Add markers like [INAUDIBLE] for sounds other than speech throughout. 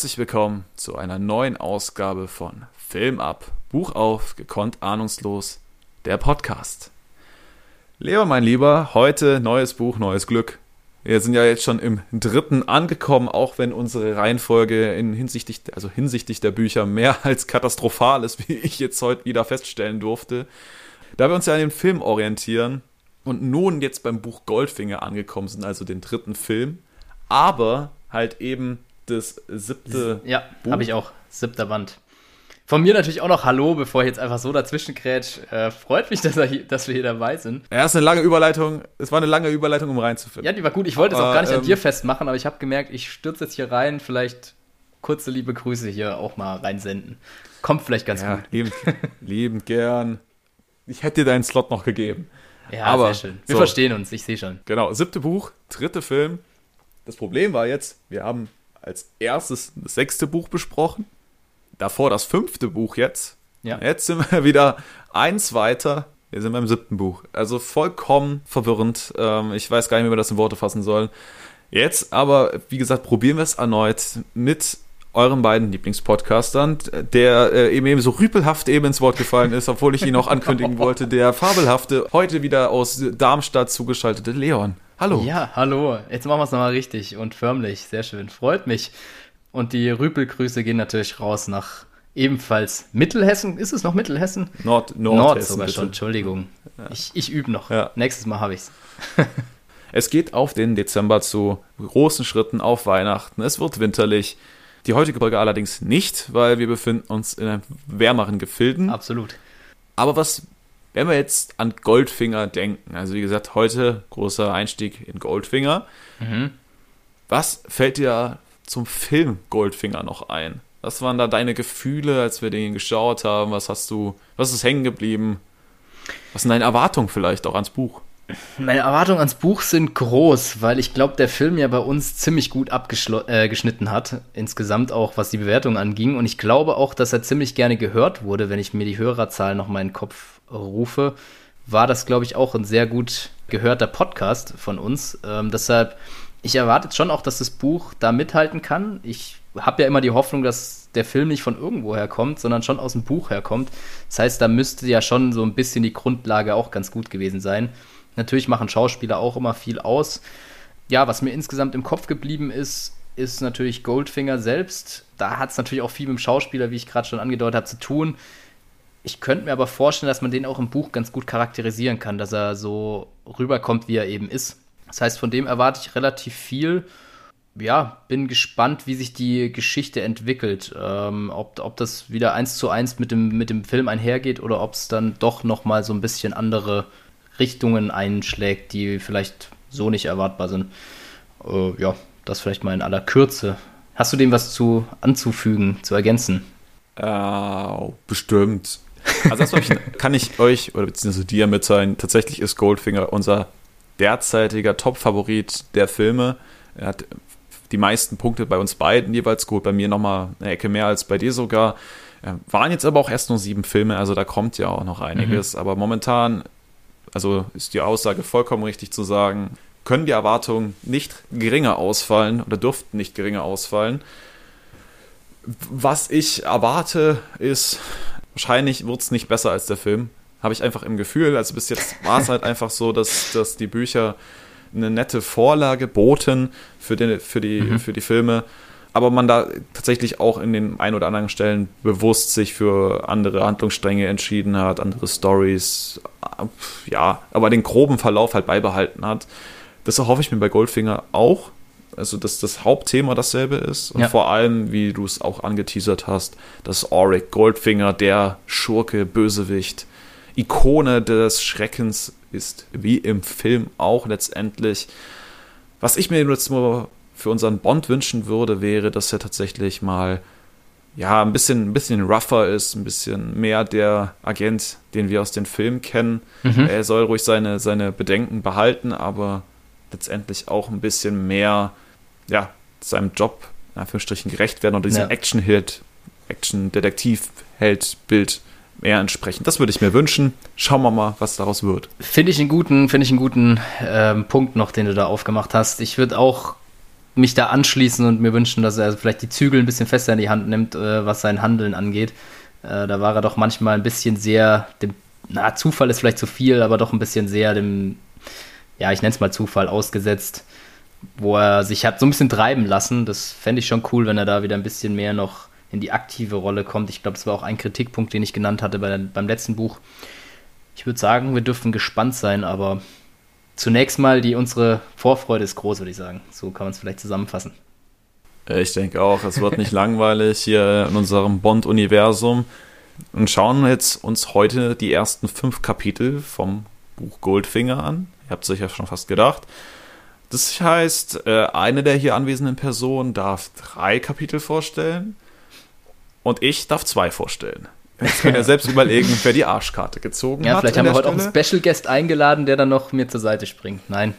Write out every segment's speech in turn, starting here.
Herzlich willkommen zu einer neuen Ausgabe von Film ab, Buch auf, gekonnt ahnungslos, der Podcast. Leo, mein Lieber, heute neues Buch, neues Glück. Wir sind ja jetzt schon im dritten angekommen, auch wenn unsere Reihenfolge in hinsichtlich, also hinsichtlich der Bücher mehr [LAUGHS] als katastrophal ist, wie ich jetzt heute wieder feststellen durfte. Da wir uns ja an den Film orientieren und nun jetzt beim Buch Goldfinger angekommen sind, also den dritten Film, aber halt eben das siebte. Ja, habe ich auch. Siebter Band. Von mir natürlich auch noch Hallo, bevor ich jetzt einfach so dazwischen krätsch. Äh, freut mich, [LAUGHS] dass, hier, dass, wir hier dabei sind. Ja, ist eine lange Überleitung. Es war eine lange Überleitung, um reinzufinden. Ja, die war gut. Ich wollte es auch gar nicht ähm, an dir festmachen, aber ich habe gemerkt, ich stürze jetzt hier rein. Vielleicht kurze liebe Grüße hier auch mal reinsenden. Kommt vielleicht ganz ja, gut. Liebend, [LAUGHS] liebend gern. Ich hätte dir deinen Slot noch gegeben. Ja, aber, sehr schön. Wir so, verstehen uns, ich sehe schon. Genau, siebte Buch, dritte Film. Das Problem war jetzt, wir haben als erstes das sechste Buch besprochen davor das fünfte Buch jetzt. Ja. Jetzt sind wir [LAUGHS] wieder eins weiter. Wir sind beim siebten Buch. Also vollkommen verwirrend. Ähm, ich weiß gar nicht, wie wir das in Worte fassen sollen. Jetzt aber, wie gesagt, probieren wir es erneut mit euren beiden Lieblingspodcastern, der äh, eben, eben so rüpelhaft eben ins Wort gefallen ist, obwohl ich ihn noch ankündigen [LAUGHS] wollte, der fabelhafte, heute wieder aus Darmstadt zugeschaltete Leon. Hallo. Ja, hallo. Jetzt machen wir es nochmal richtig und förmlich. Sehr schön. Freut mich. Und die Rüpelgrüße gehen natürlich raus nach ebenfalls Mittelhessen. Ist es noch Mittelhessen? Nord, Nord, Nord sogar bitte. schon, Entschuldigung. Ja. Ich, ich übe noch. Ja. Nächstes Mal habe ich es. [LAUGHS] es geht auf den Dezember zu großen Schritten auf Weihnachten. Es wird winterlich. Die heutige Folge allerdings nicht, weil wir befinden uns in einem wärmeren Gefilden. Absolut. Aber was, wenn wir jetzt an Goldfinger denken, also wie gesagt, heute großer Einstieg in Goldfinger. Mhm. Was fällt dir zum Film Goldfinger noch ein? Was waren da deine Gefühle, als wir den geschaut haben? Was hast du, was ist hängen geblieben? Was sind deine Erwartungen vielleicht auch ans Buch? Meine Erwartungen ans Buch sind groß, weil ich glaube, der Film ja bei uns ziemlich gut abgeschnitten äh, hat, insgesamt auch was die Bewertung anging. Und ich glaube auch, dass er ziemlich gerne gehört wurde, wenn ich mir die Hörerzahl noch mal in den Kopf rufe. War das, glaube ich, auch ein sehr gut gehörter Podcast von uns. Ähm, deshalb ich erwarte schon auch, dass das Buch da mithalten kann. Ich habe ja immer die Hoffnung, dass der Film nicht von irgendwoher kommt, sondern schon aus dem Buch herkommt. Das heißt, da müsste ja schon so ein bisschen die Grundlage auch ganz gut gewesen sein. Natürlich machen Schauspieler auch immer viel aus. Ja, was mir insgesamt im Kopf geblieben ist, ist natürlich Goldfinger selbst. Da hat es natürlich auch viel mit dem Schauspieler, wie ich gerade schon angedeutet habe, zu tun. Ich könnte mir aber vorstellen, dass man den auch im Buch ganz gut charakterisieren kann, dass er so rüberkommt, wie er eben ist. Das heißt, von dem erwarte ich relativ viel. Ja, bin gespannt, wie sich die Geschichte entwickelt. Ähm, ob, ob das wieder eins zu eins mit dem, mit dem Film einhergeht oder ob es dann doch noch mal so ein bisschen andere Richtungen einschlägt, die vielleicht so nicht erwartbar sind. Äh, ja, das vielleicht mal in aller Kürze. Hast du dem was zu anzufügen, zu ergänzen? Äh, bestimmt. Also das [LAUGHS] kann ich euch oder beziehungsweise dir mitteilen. Tatsächlich ist Goldfinger unser derzeitiger Top-Favorit der Filme. Er hat die meisten Punkte bei uns beiden jeweils geholt, bei mir nochmal eine Ecke mehr als bei dir sogar. Waren jetzt aber auch erst nur sieben Filme, also da kommt ja auch noch einiges. Mhm. Aber momentan, also ist die Aussage vollkommen richtig zu sagen, können die Erwartungen nicht geringer ausfallen oder dürften nicht geringer ausfallen. Was ich erwarte, ist, wahrscheinlich wird es nicht besser als der Film habe ich einfach im Gefühl. Also bis jetzt war es halt einfach so, dass, dass die Bücher eine nette Vorlage boten für die, für die, mhm. für die Filme. Aber man da tatsächlich auch in den ein oder anderen Stellen bewusst sich für andere Handlungsstränge entschieden hat, andere Stories, ja, aber den groben Verlauf halt beibehalten hat. Das erhoffe ich mir bei Goldfinger auch. Also, dass das Hauptthema dasselbe ist. Und ja. vor allem, wie du es auch angeteasert hast, dass Auric Goldfinger, der Schurke, Bösewicht, Ikone des Schreckens ist, wie im Film auch letztendlich. Was ich mir jetzt nur für unseren Bond wünschen würde, wäre, dass er tatsächlich mal ja, ein bisschen, ein bisschen rougher ist, ein bisschen mehr der Agent, den wir aus den Filmen kennen. Mhm. Er soll ruhig seine, seine Bedenken behalten, aber letztendlich auch ein bisschen mehr, ja, seinem Job, in Anführungsstrichen, gerecht werden und diesem ja. Action-Held, Action-Detektiv-Held-Bild mehr entsprechen. Das würde ich mir wünschen. Schauen wir mal, was daraus wird. Finde ich einen guten, finde ich einen guten ähm, Punkt noch, den du da aufgemacht hast. Ich würde auch mich da anschließen und mir wünschen, dass er vielleicht die Zügel ein bisschen fester in die Hand nimmt, äh, was sein Handeln angeht. Äh, da war er doch manchmal ein bisschen sehr, dem, na, Zufall ist vielleicht zu viel, aber doch ein bisschen sehr dem, ja, ich nenne es mal Zufall, ausgesetzt, wo er sich hat so ein bisschen treiben lassen. Das fände ich schon cool, wenn er da wieder ein bisschen mehr noch in die aktive Rolle kommt. Ich glaube, das war auch ein Kritikpunkt, den ich genannt hatte bei, beim letzten Buch. Ich würde sagen, wir dürfen gespannt sein, aber zunächst mal die unsere Vorfreude ist groß, würde ich sagen. So kann man es vielleicht zusammenfassen. Ich denke auch, es wird nicht [LAUGHS] langweilig hier in unserem Bond-Universum. Und schauen jetzt uns heute die ersten fünf Kapitel vom Buch Goldfinger an. Ihr habt es euch ja schon fast gedacht. Das heißt, äh, eine der hier anwesenden Personen darf drei Kapitel vorstellen und ich darf zwei vorstellen. Jetzt könnt ihr selbst überlegen, wer die Arschkarte gezogen ja, hat. Ja, vielleicht haben wir heute Stelle. auch einen Special Guest eingeladen, der dann noch mir zur Seite springt. Nein.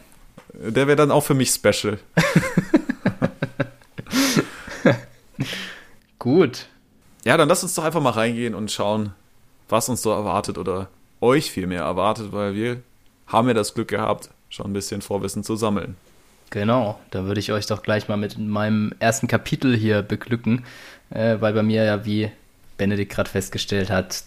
Der wäre dann auch für mich special. [LAUGHS] Gut. Ja, dann lass uns doch einfach mal reingehen und schauen, was uns so erwartet oder euch vielmehr erwartet, weil wir haben ja das Glück gehabt, schon ein bisschen Vorwissen zu sammeln. Genau, da würde ich euch doch gleich mal mit meinem ersten Kapitel hier beglücken, äh, weil bei mir ja, wie Benedikt gerade festgestellt hat,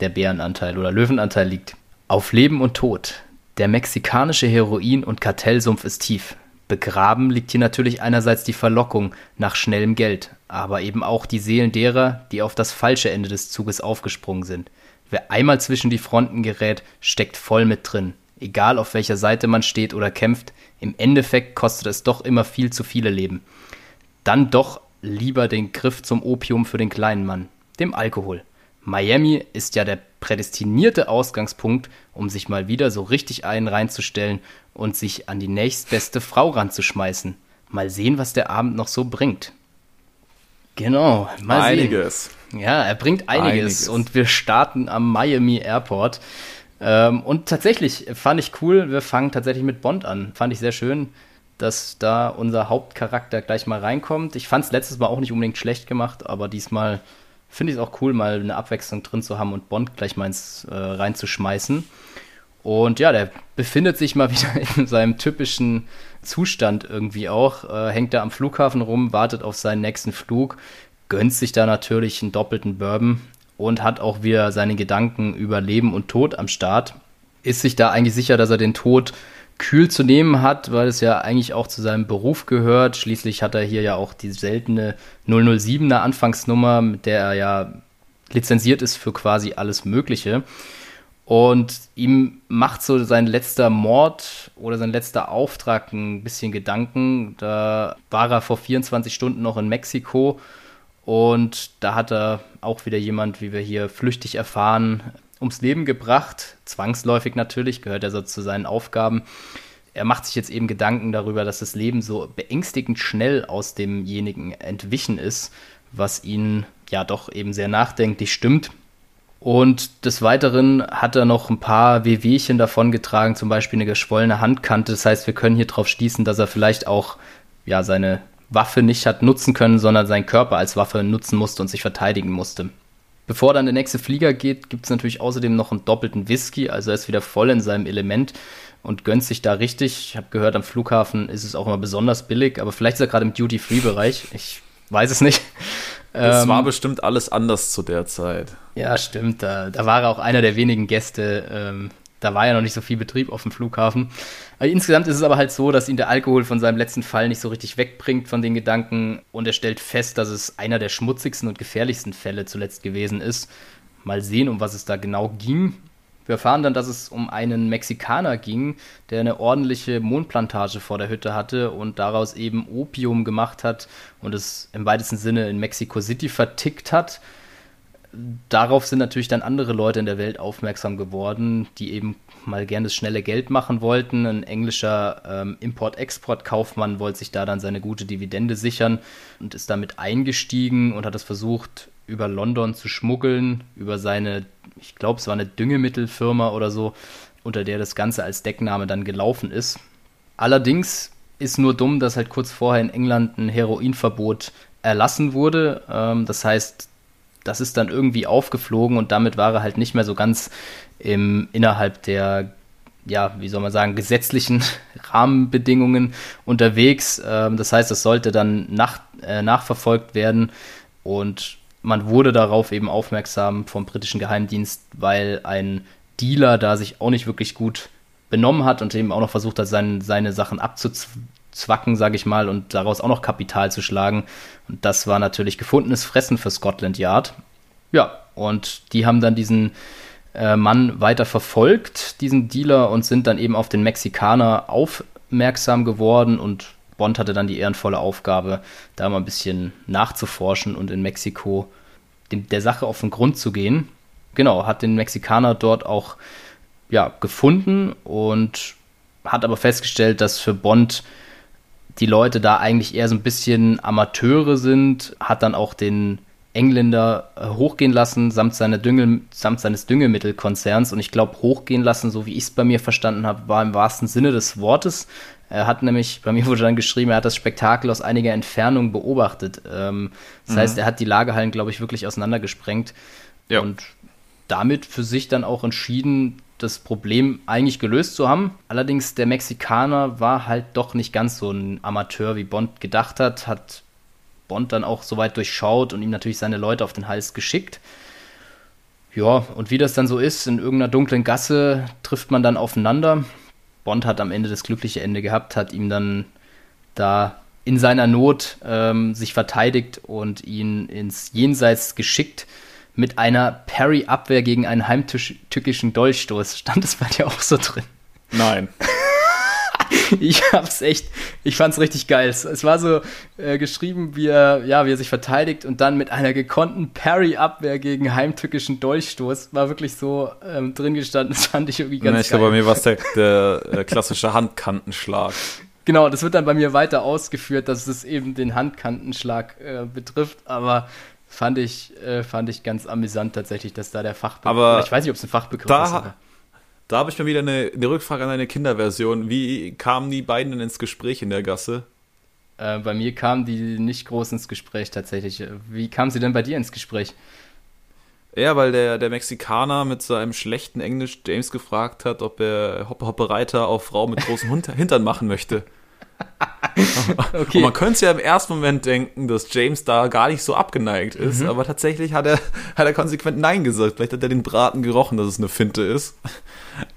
der Bärenanteil oder Löwenanteil liegt. Auf Leben und Tod. Der mexikanische Heroin- und Kartellsumpf ist tief. Begraben liegt hier natürlich einerseits die Verlockung nach schnellem Geld, aber eben auch die Seelen derer, die auf das falsche Ende des Zuges aufgesprungen sind. Wer einmal zwischen die Fronten gerät, steckt voll mit drin. Egal auf welcher Seite man steht oder kämpft, im Endeffekt kostet es doch immer viel zu viele Leben. Dann doch lieber den Griff zum Opium für den kleinen Mann, dem Alkohol. Miami ist ja der prädestinierte Ausgangspunkt, um sich mal wieder so richtig einen reinzustellen und sich an die nächstbeste Frau ranzuschmeißen. Mal sehen, was der Abend noch so bringt. Genau, mal einiges. Sehen. Ja, er bringt einiges, einiges. und wir starten am Miami Airport. Ähm, und tatsächlich fand ich cool, wir fangen tatsächlich mit Bond an. Fand ich sehr schön, dass da unser Hauptcharakter gleich mal reinkommt. Ich fand es letztes Mal auch nicht unbedingt schlecht gemacht, aber diesmal finde ich es auch cool, mal eine Abwechslung drin zu haben und Bond gleich mal ins, äh, reinzuschmeißen. Und ja, der befindet sich mal [LAUGHS] wieder in seinem typischen Zustand irgendwie auch. Äh, hängt da am Flughafen rum, wartet auf seinen nächsten Flug, gönnt sich da natürlich einen doppelten Bourbon und hat auch wieder seine Gedanken über Leben und Tod am Start. Ist sich da eigentlich sicher, dass er den Tod kühl zu nehmen hat, weil es ja eigentlich auch zu seinem Beruf gehört. Schließlich hat er hier ja auch die seltene 007er Anfangsnummer, mit der er ja lizenziert ist für quasi alles Mögliche. Und ihm macht so sein letzter Mord oder sein letzter Auftrag ein bisschen Gedanken. Da war er vor 24 Stunden noch in Mexiko und da hat er auch wieder jemand, wie wir hier flüchtig erfahren, ums Leben gebracht. Zwangsläufig natürlich, gehört er so zu seinen Aufgaben. Er macht sich jetzt eben Gedanken darüber, dass das Leben so beängstigend schnell aus demjenigen entwichen ist, was ihn ja doch eben sehr nachdenklich stimmt. Und des Weiteren hat er noch ein paar Wehwehchen davongetragen, zum Beispiel eine geschwollene Handkante. Das heißt, wir können hier drauf schließen, dass er vielleicht auch ja, seine Waffe nicht hat nutzen können, sondern seinen Körper als Waffe nutzen musste und sich verteidigen musste. Bevor dann der nächste Flieger geht, gibt es natürlich außerdem noch einen doppelten Whisky, also er ist wieder voll in seinem Element und gönnt sich da richtig. Ich habe gehört, am Flughafen ist es auch immer besonders billig, aber vielleicht ist er gerade im Duty-Free-Bereich. Ich weiß es nicht. Es ähm, war bestimmt alles anders zu der Zeit. Ja, stimmt. Da, da war er auch einer der wenigen Gäste. Ähm, da war ja noch nicht so viel Betrieb auf dem Flughafen. Aber insgesamt ist es aber halt so, dass ihn der Alkohol von seinem letzten Fall nicht so richtig wegbringt von den Gedanken und er stellt fest, dass es einer der schmutzigsten und gefährlichsten Fälle zuletzt gewesen ist. Mal sehen, um was es da genau ging. Wir erfahren dann, dass es um einen Mexikaner ging, der eine ordentliche Mondplantage vor der Hütte hatte und daraus eben Opium gemacht hat und es im weitesten Sinne in Mexico City vertickt hat darauf sind natürlich dann andere Leute in der Welt aufmerksam geworden, die eben mal gerne das schnelle Geld machen wollten. Ein englischer ähm, Import-Export-Kaufmann wollte sich da dann seine gute Dividende sichern und ist damit eingestiegen und hat es versucht, über London zu schmuggeln, über seine, ich glaube, es war eine Düngemittelfirma oder so, unter der das Ganze als Deckname dann gelaufen ist. Allerdings ist nur dumm, dass halt kurz vorher in England ein Heroinverbot erlassen wurde. Ähm, das heißt, das ist dann irgendwie aufgeflogen und damit war er halt nicht mehr so ganz im, innerhalb der ja, wie soll man sagen, gesetzlichen [LAUGHS] Rahmenbedingungen unterwegs. Ähm, das heißt, es sollte dann nach, äh, nachverfolgt werden und man wurde darauf eben aufmerksam vom britischen Geheimdienst, weil ein Dealer da sich auch nicht wirklich gut benommen hat und eben auch noch versucht hat, sein, seine Sachen abzuzwacken, sage ich mal, und daraus auch noch Kapital zu schlagen. Und das war natürlich gefundenes Fressen für Scotland Yard. Ja, und die haben dann diesen Mann weiter verfolgt, diesen Dealer, und sind dann eben auf den Mexikaner aufmerksam geworden und Bond hatte dann die ehrenvolle Aufgabe, da mal ein bisschen nachzuforschen und in Mexiko dem, der Sache auf den Grund zu gehen. Genau, hat den Mexikaner dort auch ja, gefunden und hat aber festgestellt, dass für Bond die Leute da eigentlich eher so ein bisschen Amateure sind, hat dann auch den Engländer äh, hochgehen lassen, samt, seiner Düngel, samt seines Düngemittelkonzerns. Und ich glaube, hochgehen lassen, so wie ich es bei mir verstanden habe, war im wahrsten Sinne des Wortes. Er hat nämlich, [LAUGHS] bei mir wurde dann geschrieben, er hat das Spektakel aus einiger Entfernung beobachtet. Ähm, das mhm. heißt, er hat die Lagerhallen, glaube ich, wirklich auseinandergesprengt. Ja. Und damit für sich dann auch entschieden, das Problem eigentlich gelöst zu haben. Allerdings der Mexikaner war halt doch nicht ganz so ein Amateur, wie Bond gedacht hat, hat Bond dann auch soweit durchschaut und ihm natürlich seine Leute auf den Hals geschickt. Ja, und wie das dann so ist, in irgendeiner dunklen Gasse trifft man dann aufeinander. Bond hat am Ende das glückliche Ende gehabt, hat ihm dann da in seiner Not ähm, sich verteidigt und ihn ins Jenseits geschickt mit einer Parry-Abwehr gegen einen heimtückischen Dolchstoß. Stand das bei dir auch so drin? Nein. [LAUGHS] ich hab's echt, ich fand's richtig geil. Es, war so äh, geschrieben, wie er, ja, wie er sich verteidigt und dann mit einer gekonnten Parry-Abwehr gegen heimtückischen Dolchstoß war wirklich so ähm, drin gestanden. [LAUGHS] Das fand ich irgendwie ganz nee, ich geil. glaube, bei mir war es der, der, der klassische Handkantenschlag. Genau, das wird dann bei mir weiter ausgeführt, dass es eben den Handkantenschlag äh, betrifft, aber fand ich, äh, fand ich ganz amüsant tatsächlich, dass da der Fachbegriff, aber ich weiß nicht, ob es ein Fachbegriff da, ist. Aber. Da habe ich mal wieder eine, eine, Rückfrage an eine Kinderversion. Wie kamen die beiden denn ins Gespräch in der Gasse? Äh, bei mir kamen die nicht groß ins Gespräch tatsächlich. Wie kamen sie denn bei dir ins Gespräch? Ja, weil der, der Mexikaner mit seinem schlechten Englisch James gefragt hat, ob er Hoppe Hoppe Reiter auf Frau mit großen [LAUGHS] Hintern machen möchte. [LAUGHS] [LAUGHS] okay. Und man könnte es ja im ersten Moment denken, dass James da gar nicht so abgeneigt ist, mhm. aber tatsächlich hat er, hat er konsequent Nein gesagt. Vielleicht hat er den Braten gerochen, dass es eine Finte ist.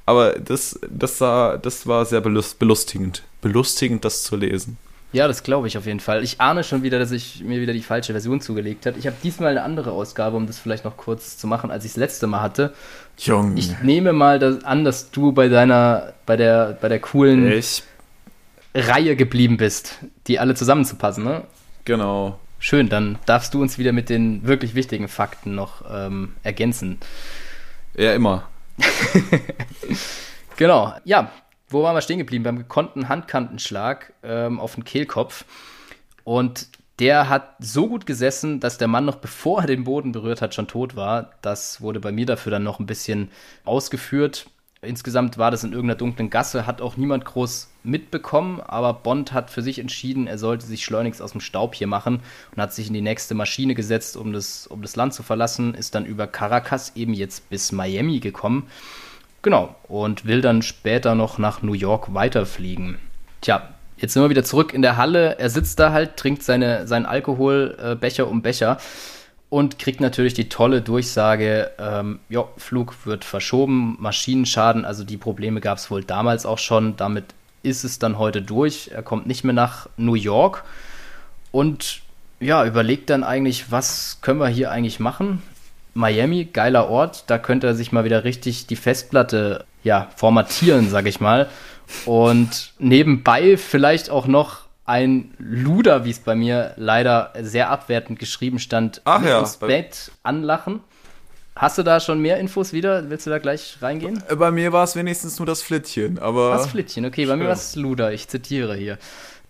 Aber das, das, sah, das war sehr belustigend. Belustigend, das zu lesen. Ja, das glaube ich auf jeden Fall. Ich ahne schon wieder, dass ich mir wieder die falsche Version zugelegt habe. Ich habe diesmal eine andere Ausgabe, um das vielleicht noch kurz zu machen, als ich das letzte Mal hatte. Junge. Ich nehme mal das an, dass du bei deiner, bei der, bei der coolen ich Reihe geblieben bist, die alle zusammenzupassen, ne? Genau. Schön, dann darfst du uns wieder mit den wirklich wichtigen Fakten noch ähm, ergänzen. Ja, immer. [LAUGHS] genau, ja. Wo waren wir stehen geblieben? Beim gekonnten Handkantenschlag ähm, auf den Kehlkopf. Und der hat so gut gesessen, dass der Mann noch bevor er den Boden berührt hat, schon tot war. Das wurde bei mir dafür dann noch ein bisschen ausgeführt. Insgesamt war das in irgendeiner dunklen Gasse, hat auch niemand groß mitbekommen, aber Bond hat für sich entschieden, er sollte sich schleunigst aus dem Staub hier machen und hat sich in die nächste Maschine gesetzt, um das, um das Land zu verlassen, ist dann über Caracas eben jetzt bis Miami gekommen. Genau, und will dann später noch nach New York weiterfliegen. Tja, jetzt sind wir wieder zurück in der Halle. Er sitzt da halt, trinkt seine, seinen Alkoholbecher äh, um Becher und kriegt natürlich die tolle Durchsage, ähm, ja, Flug wird verschoben, Maschinenschaden, also die Probleme gab es wohl damals auch schon, damit ist es dann heute durch. Er kommt nicht mehr nach New York und ja, überlegt dann eigentlich, was können wir hier eigentlich machen? Miami, geiler Ort, da könnte er sich mal wieder richtig die Festplatte ja, formatieren, sag ich mal. Und nebenbei vielleicht auch noch ein Luder, wie es bei mir leider sehr abwertend geschrieben stand, Ach ja, Bett anlachen. Hast du da schon mehr Infos wieder? Willst du da gleich reingehen? Äh, bei mir war es wenigstens nur das Flittchen, aber. Das Flittchen, okay, bei mir war es Luder, ich zitiere hier.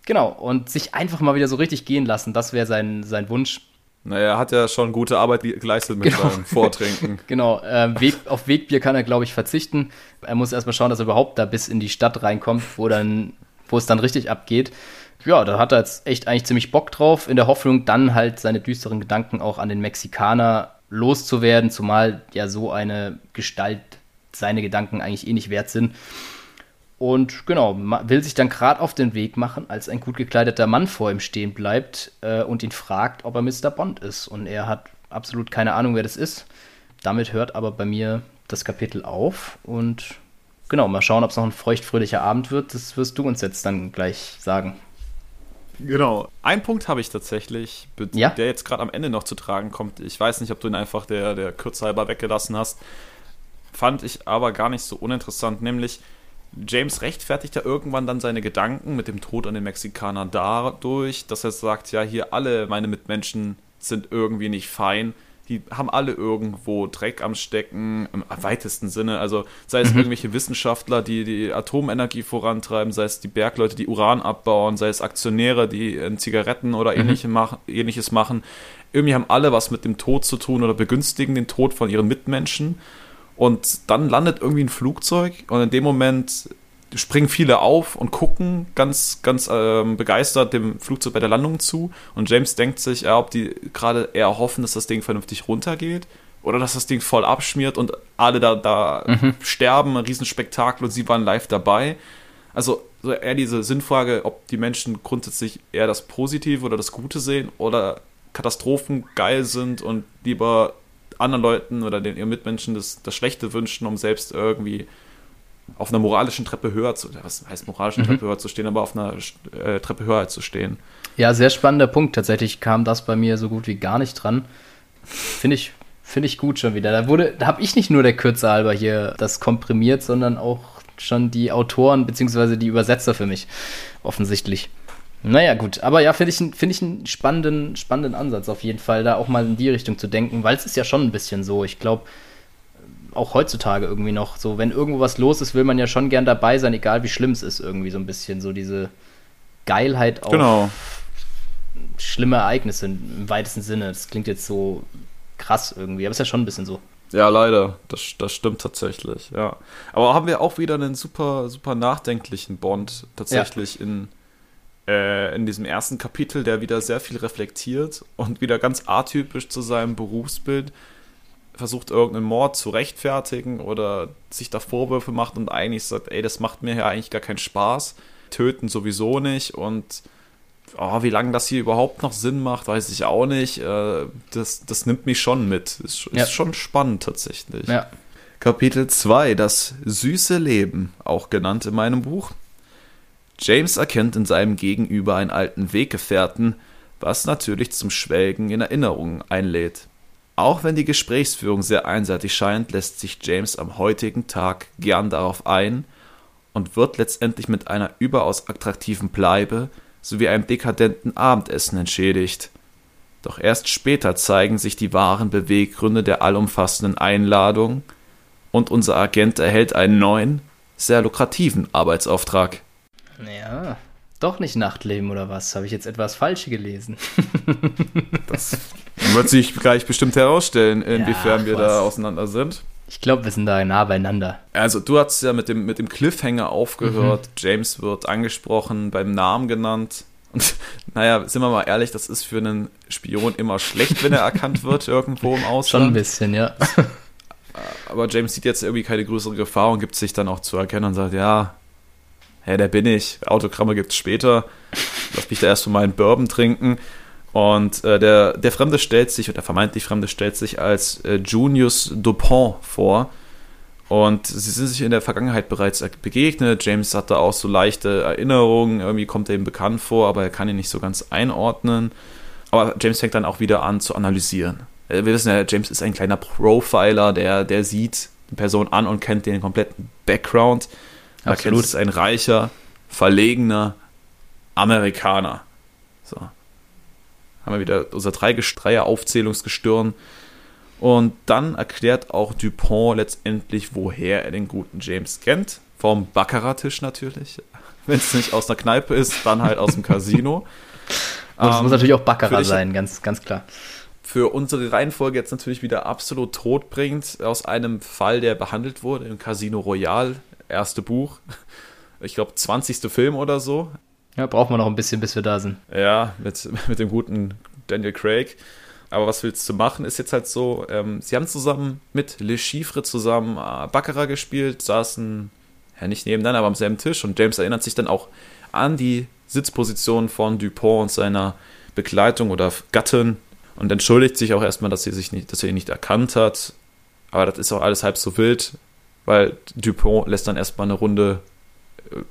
Genau, und sich einfach mal wieder so richtig gehen lassen, das wäre sein, sein Wunsch. Naja, er hat ja schon gute Arbeit geleistet mit genau. seinem Vortrinken. [LAUGHS] genau, äh, Weg, auf Wegbier kann er, glaube ich, verzichten. Er muss erstmal schauen, dass er überhaupt da bis in die Stadt reinkommt, wo, dann, wo es dann richtig abgeht. Ja, da hat er jetzt echt eigentlich ziemlich Bock drauf, in der Hoffnung, dann halt seine düsteren Gedanken auch an den Mexikaner loszuwerden, zumal ja so eine Gestalt seine Gedanken eigentlich eh nicht wert sind. Und genau, will sich dann gerade auf den Weg machen, als ein gut gekleideter Mann vor ihm stehen bleibt äh, und ihn fragt, ob er Mr. Bond ist. Und er hat absolut keine Ahnung, wer das ist. Damit hört aber bei mir das Kapitel auf. Und genau, mal schauen, ob es noch ein feuchtfröhlicher Abend wird. Das wirst du uns jetzt dann gleich sagen. Genau. Ein Punkt habe ich tatsächlich, ja? der jetzt gerade am Ende noch zu tragen kommt. Ich weiß nicht, ob du ihn einfach der, der Kürze halber weggelassen hast. Fand ich aber gar nicht so uninteressant, nämlich James rechtfertigt ja irgendwann dann seine Gedanken mit dem Tod an den Mexikaner dadurch, dass er sagt, ja, hier alle meine Mitmenschen sind irgendwie nicht fein. Die haben alle irgendwo Dreck am Stecken, im weitesten Sinne. Also sei es mhm. irgendwelche Wissenschaftler, die die Atomenergie vorantreiben, sei es die Bergleute, die Uran abbauen, sei es Aktionäre, die äh, Zigaretten oder mhm. ähnliche mach, ähnliches machen. Irgendwie haben alle was mit dem Tod zu tun oder begünstigen den Tod von ihren Mitmenschen. Und dann landet irgendwie ein Flugzeug und in dem Moment springen viele auf und gucken ganz, ganz ähm, begeistert dem Flugzeug bei der Landung zu. Und James denkt sich, ja, ob die gerade eher hoffen, dass das Ding vernünftig runtergeht oder dass das Ding voll abschmiert und alle da, da mhm. sterben, ein Riesenspektakel und sie waren live dabei. Also so eher diese Sinnfrage, ob die Menschen grundsätzlich eher das Positive oder das Gute sehen oder Katastrophen geil sind und lieber anderen Leuten oder den ihren Mitmenschen das, das Schlechte wünschen, um selbst irgendwie auf einer moralischen Treppe höher zu, was heißt moralischen mhm. Treppe höher zu stehen, aber auf einer äh, Treppe höher zu stehen. Ja, sehr spannender Punkt. Tatsächlich kam das bei mir so gut wie gar nicht dran. Finde ich, finde ich gut schon wieder. Da wurde, da habe ich nicht nur der Kürze halber hier das komprimiert, sondern auch schon die Autoren bzw. die Übersetzer für mich offensichtlich. Naja, gut. Aber ja, finde ich, find ich einen spannenden, spannenden Ansatz auf jeden Fall, da auch mal in die Richtung zu denken, weil es ist ja schon ein bisschen so. Ich glaube, auch heutzutage irgendwie noch so, wenn irgendwo was los ist, will man ja schon gern dabei sein, egal wie schlimm es ist, irgendwie so ein bisschen. So diese Geilheit auf genau. schlimme Ereignisse im weitesten Sinne. Das klingt jetzt so krass irgendwie, aber es ist ja schon ein bisschen so. Ja, leider. Das, das stimmt tatsächlich, ja. Aber haben wir auch wieder einen super, super nachdenklichen Bond tatsächlich ja. in äh, in diesem ersten Kapitel, der wieder sehr viel reflektiert und wieder ganz atypisch zu seinem Berufsbild versucht, irgendeinen Mord zu rechtfertigen oder sich da Vorwürfe macht und eigentlich sagt, ey, das macht mir ja eigentlich gar keinen Spaß. Töten sowieso nicht und oh, wie lange das hier überhaupt noch Sinn macht, weiß ich auch nicht. Äh, das, das nimmt mich schon mit. Ist, ja. ist schon spannend tatsächlich. Ja. Kapitel 2, das süße Leben, auch genannt in meinem Buch. James erkennt in seinem Gegenüber einen alten Weggefährten, was natürlich zum Schwelgen in Erinnerungen einlädt. Auch wenn die Gesprächsführung sehr einseitig scheint, lässt sich James am heutigen Tag gern darauf ein und wird letztendlich mit einer überaus attraktiven Bleibe sowie einem dekadenten Abendessen entschädigt. Doch erst später zeigen sich die wahren Beweggründe der allumfassenden Einladung und unser Agent erhält einen neuen, sehr lukrativen Arbeitsauftrag. Ja, doch nicht Nachtleben oder was? Habe ich jetzt etwas Falsche gelesen? [LAUGHS] das wird sich gleich bestimmt herausstellen, inwiefern ja, wir da auseinander sind. Ich glaube, wir sind da nah beieinander. Also, du hast ja mit dem, mit dem Cliffhanger aufgehört. Mhm. James wird angesprochen, beim Namen genannt. Und [LAUGHS] naja, sind wir mal ehrlich, das ist für einen Spion immer schlecht, wenn er erkannt wird [LAUGHS] irgendwo im Ausland. Schon ein bisschen, ja. Aber James sieht jetzt irgendwie keine größere Gefahr und gibt sich dann auch zu erkennen und sagt, ja, hey, der bin ich, Autogramme gibt es später, lass mich da erst mal einen Bourbon trinken. Und äh, der, der Fremde stellt sich, oder der vermeintlich Fremde stellt sich als äh, Junius Dupont vor. Und sie sind sich in der Vergangenheit bereits begegnet. James hat da auch so leichte Erinnerungen, irgendwie kommt er ihm bekannt vor, aber er kann ihn nicht so ganz einordnen. Aber James fängt dann auch wieder an zu analysieren. Äh, wir wissen ja, James ist ein kleiner Profiler, der, der sieht die Person an und kennt den kompletten Background. Absolut. ist ein reicher, verlegener Amerikaner. So. Haben wir wieder unser Dreier-Aufzählungsgestirn. Und dann erklärt auch Dupont letztendlich, woher er den guten James kennt. Vom Baccarat-Tisch natürlich. [LAUGHS] Wenn es nicht aus einer Kneipe ist, dann halt aus dem Casino. [LAUGHS] Und es ähm, muss natürlich auch Baccarat sein, ganz, ganz klar. Für unsere Reihenfolge jetzt natürlich wieder absolut todbringend aus einem Fall, der behandelt wurde im Casino Royal erste Buch. Ich glaube, 20. Film oder so. Ja, brauchen wir noch ein bisschen, bis wir da sind. Ja, mit, mit dem guten Daniel Craig. Aber was willst du machen, ist jetzt halt so, ähm, sie haben zusammen mit Le Chiffre zusammen äh, Baccarat gespielt, saßen ja nicht nebeneinander, aber am selben Tisch. Und James erinnert sich dann auch an die Sitzposition von Dupont und seiner Begleitung oder Gattin und entschuldigt sich auch erstmal, dass sie sich nicht, dass er ihn nicht erkannt hat. Aber das ist auch alles halb so wild, weil Dupont lässt dann erstmal eine Runde, äh,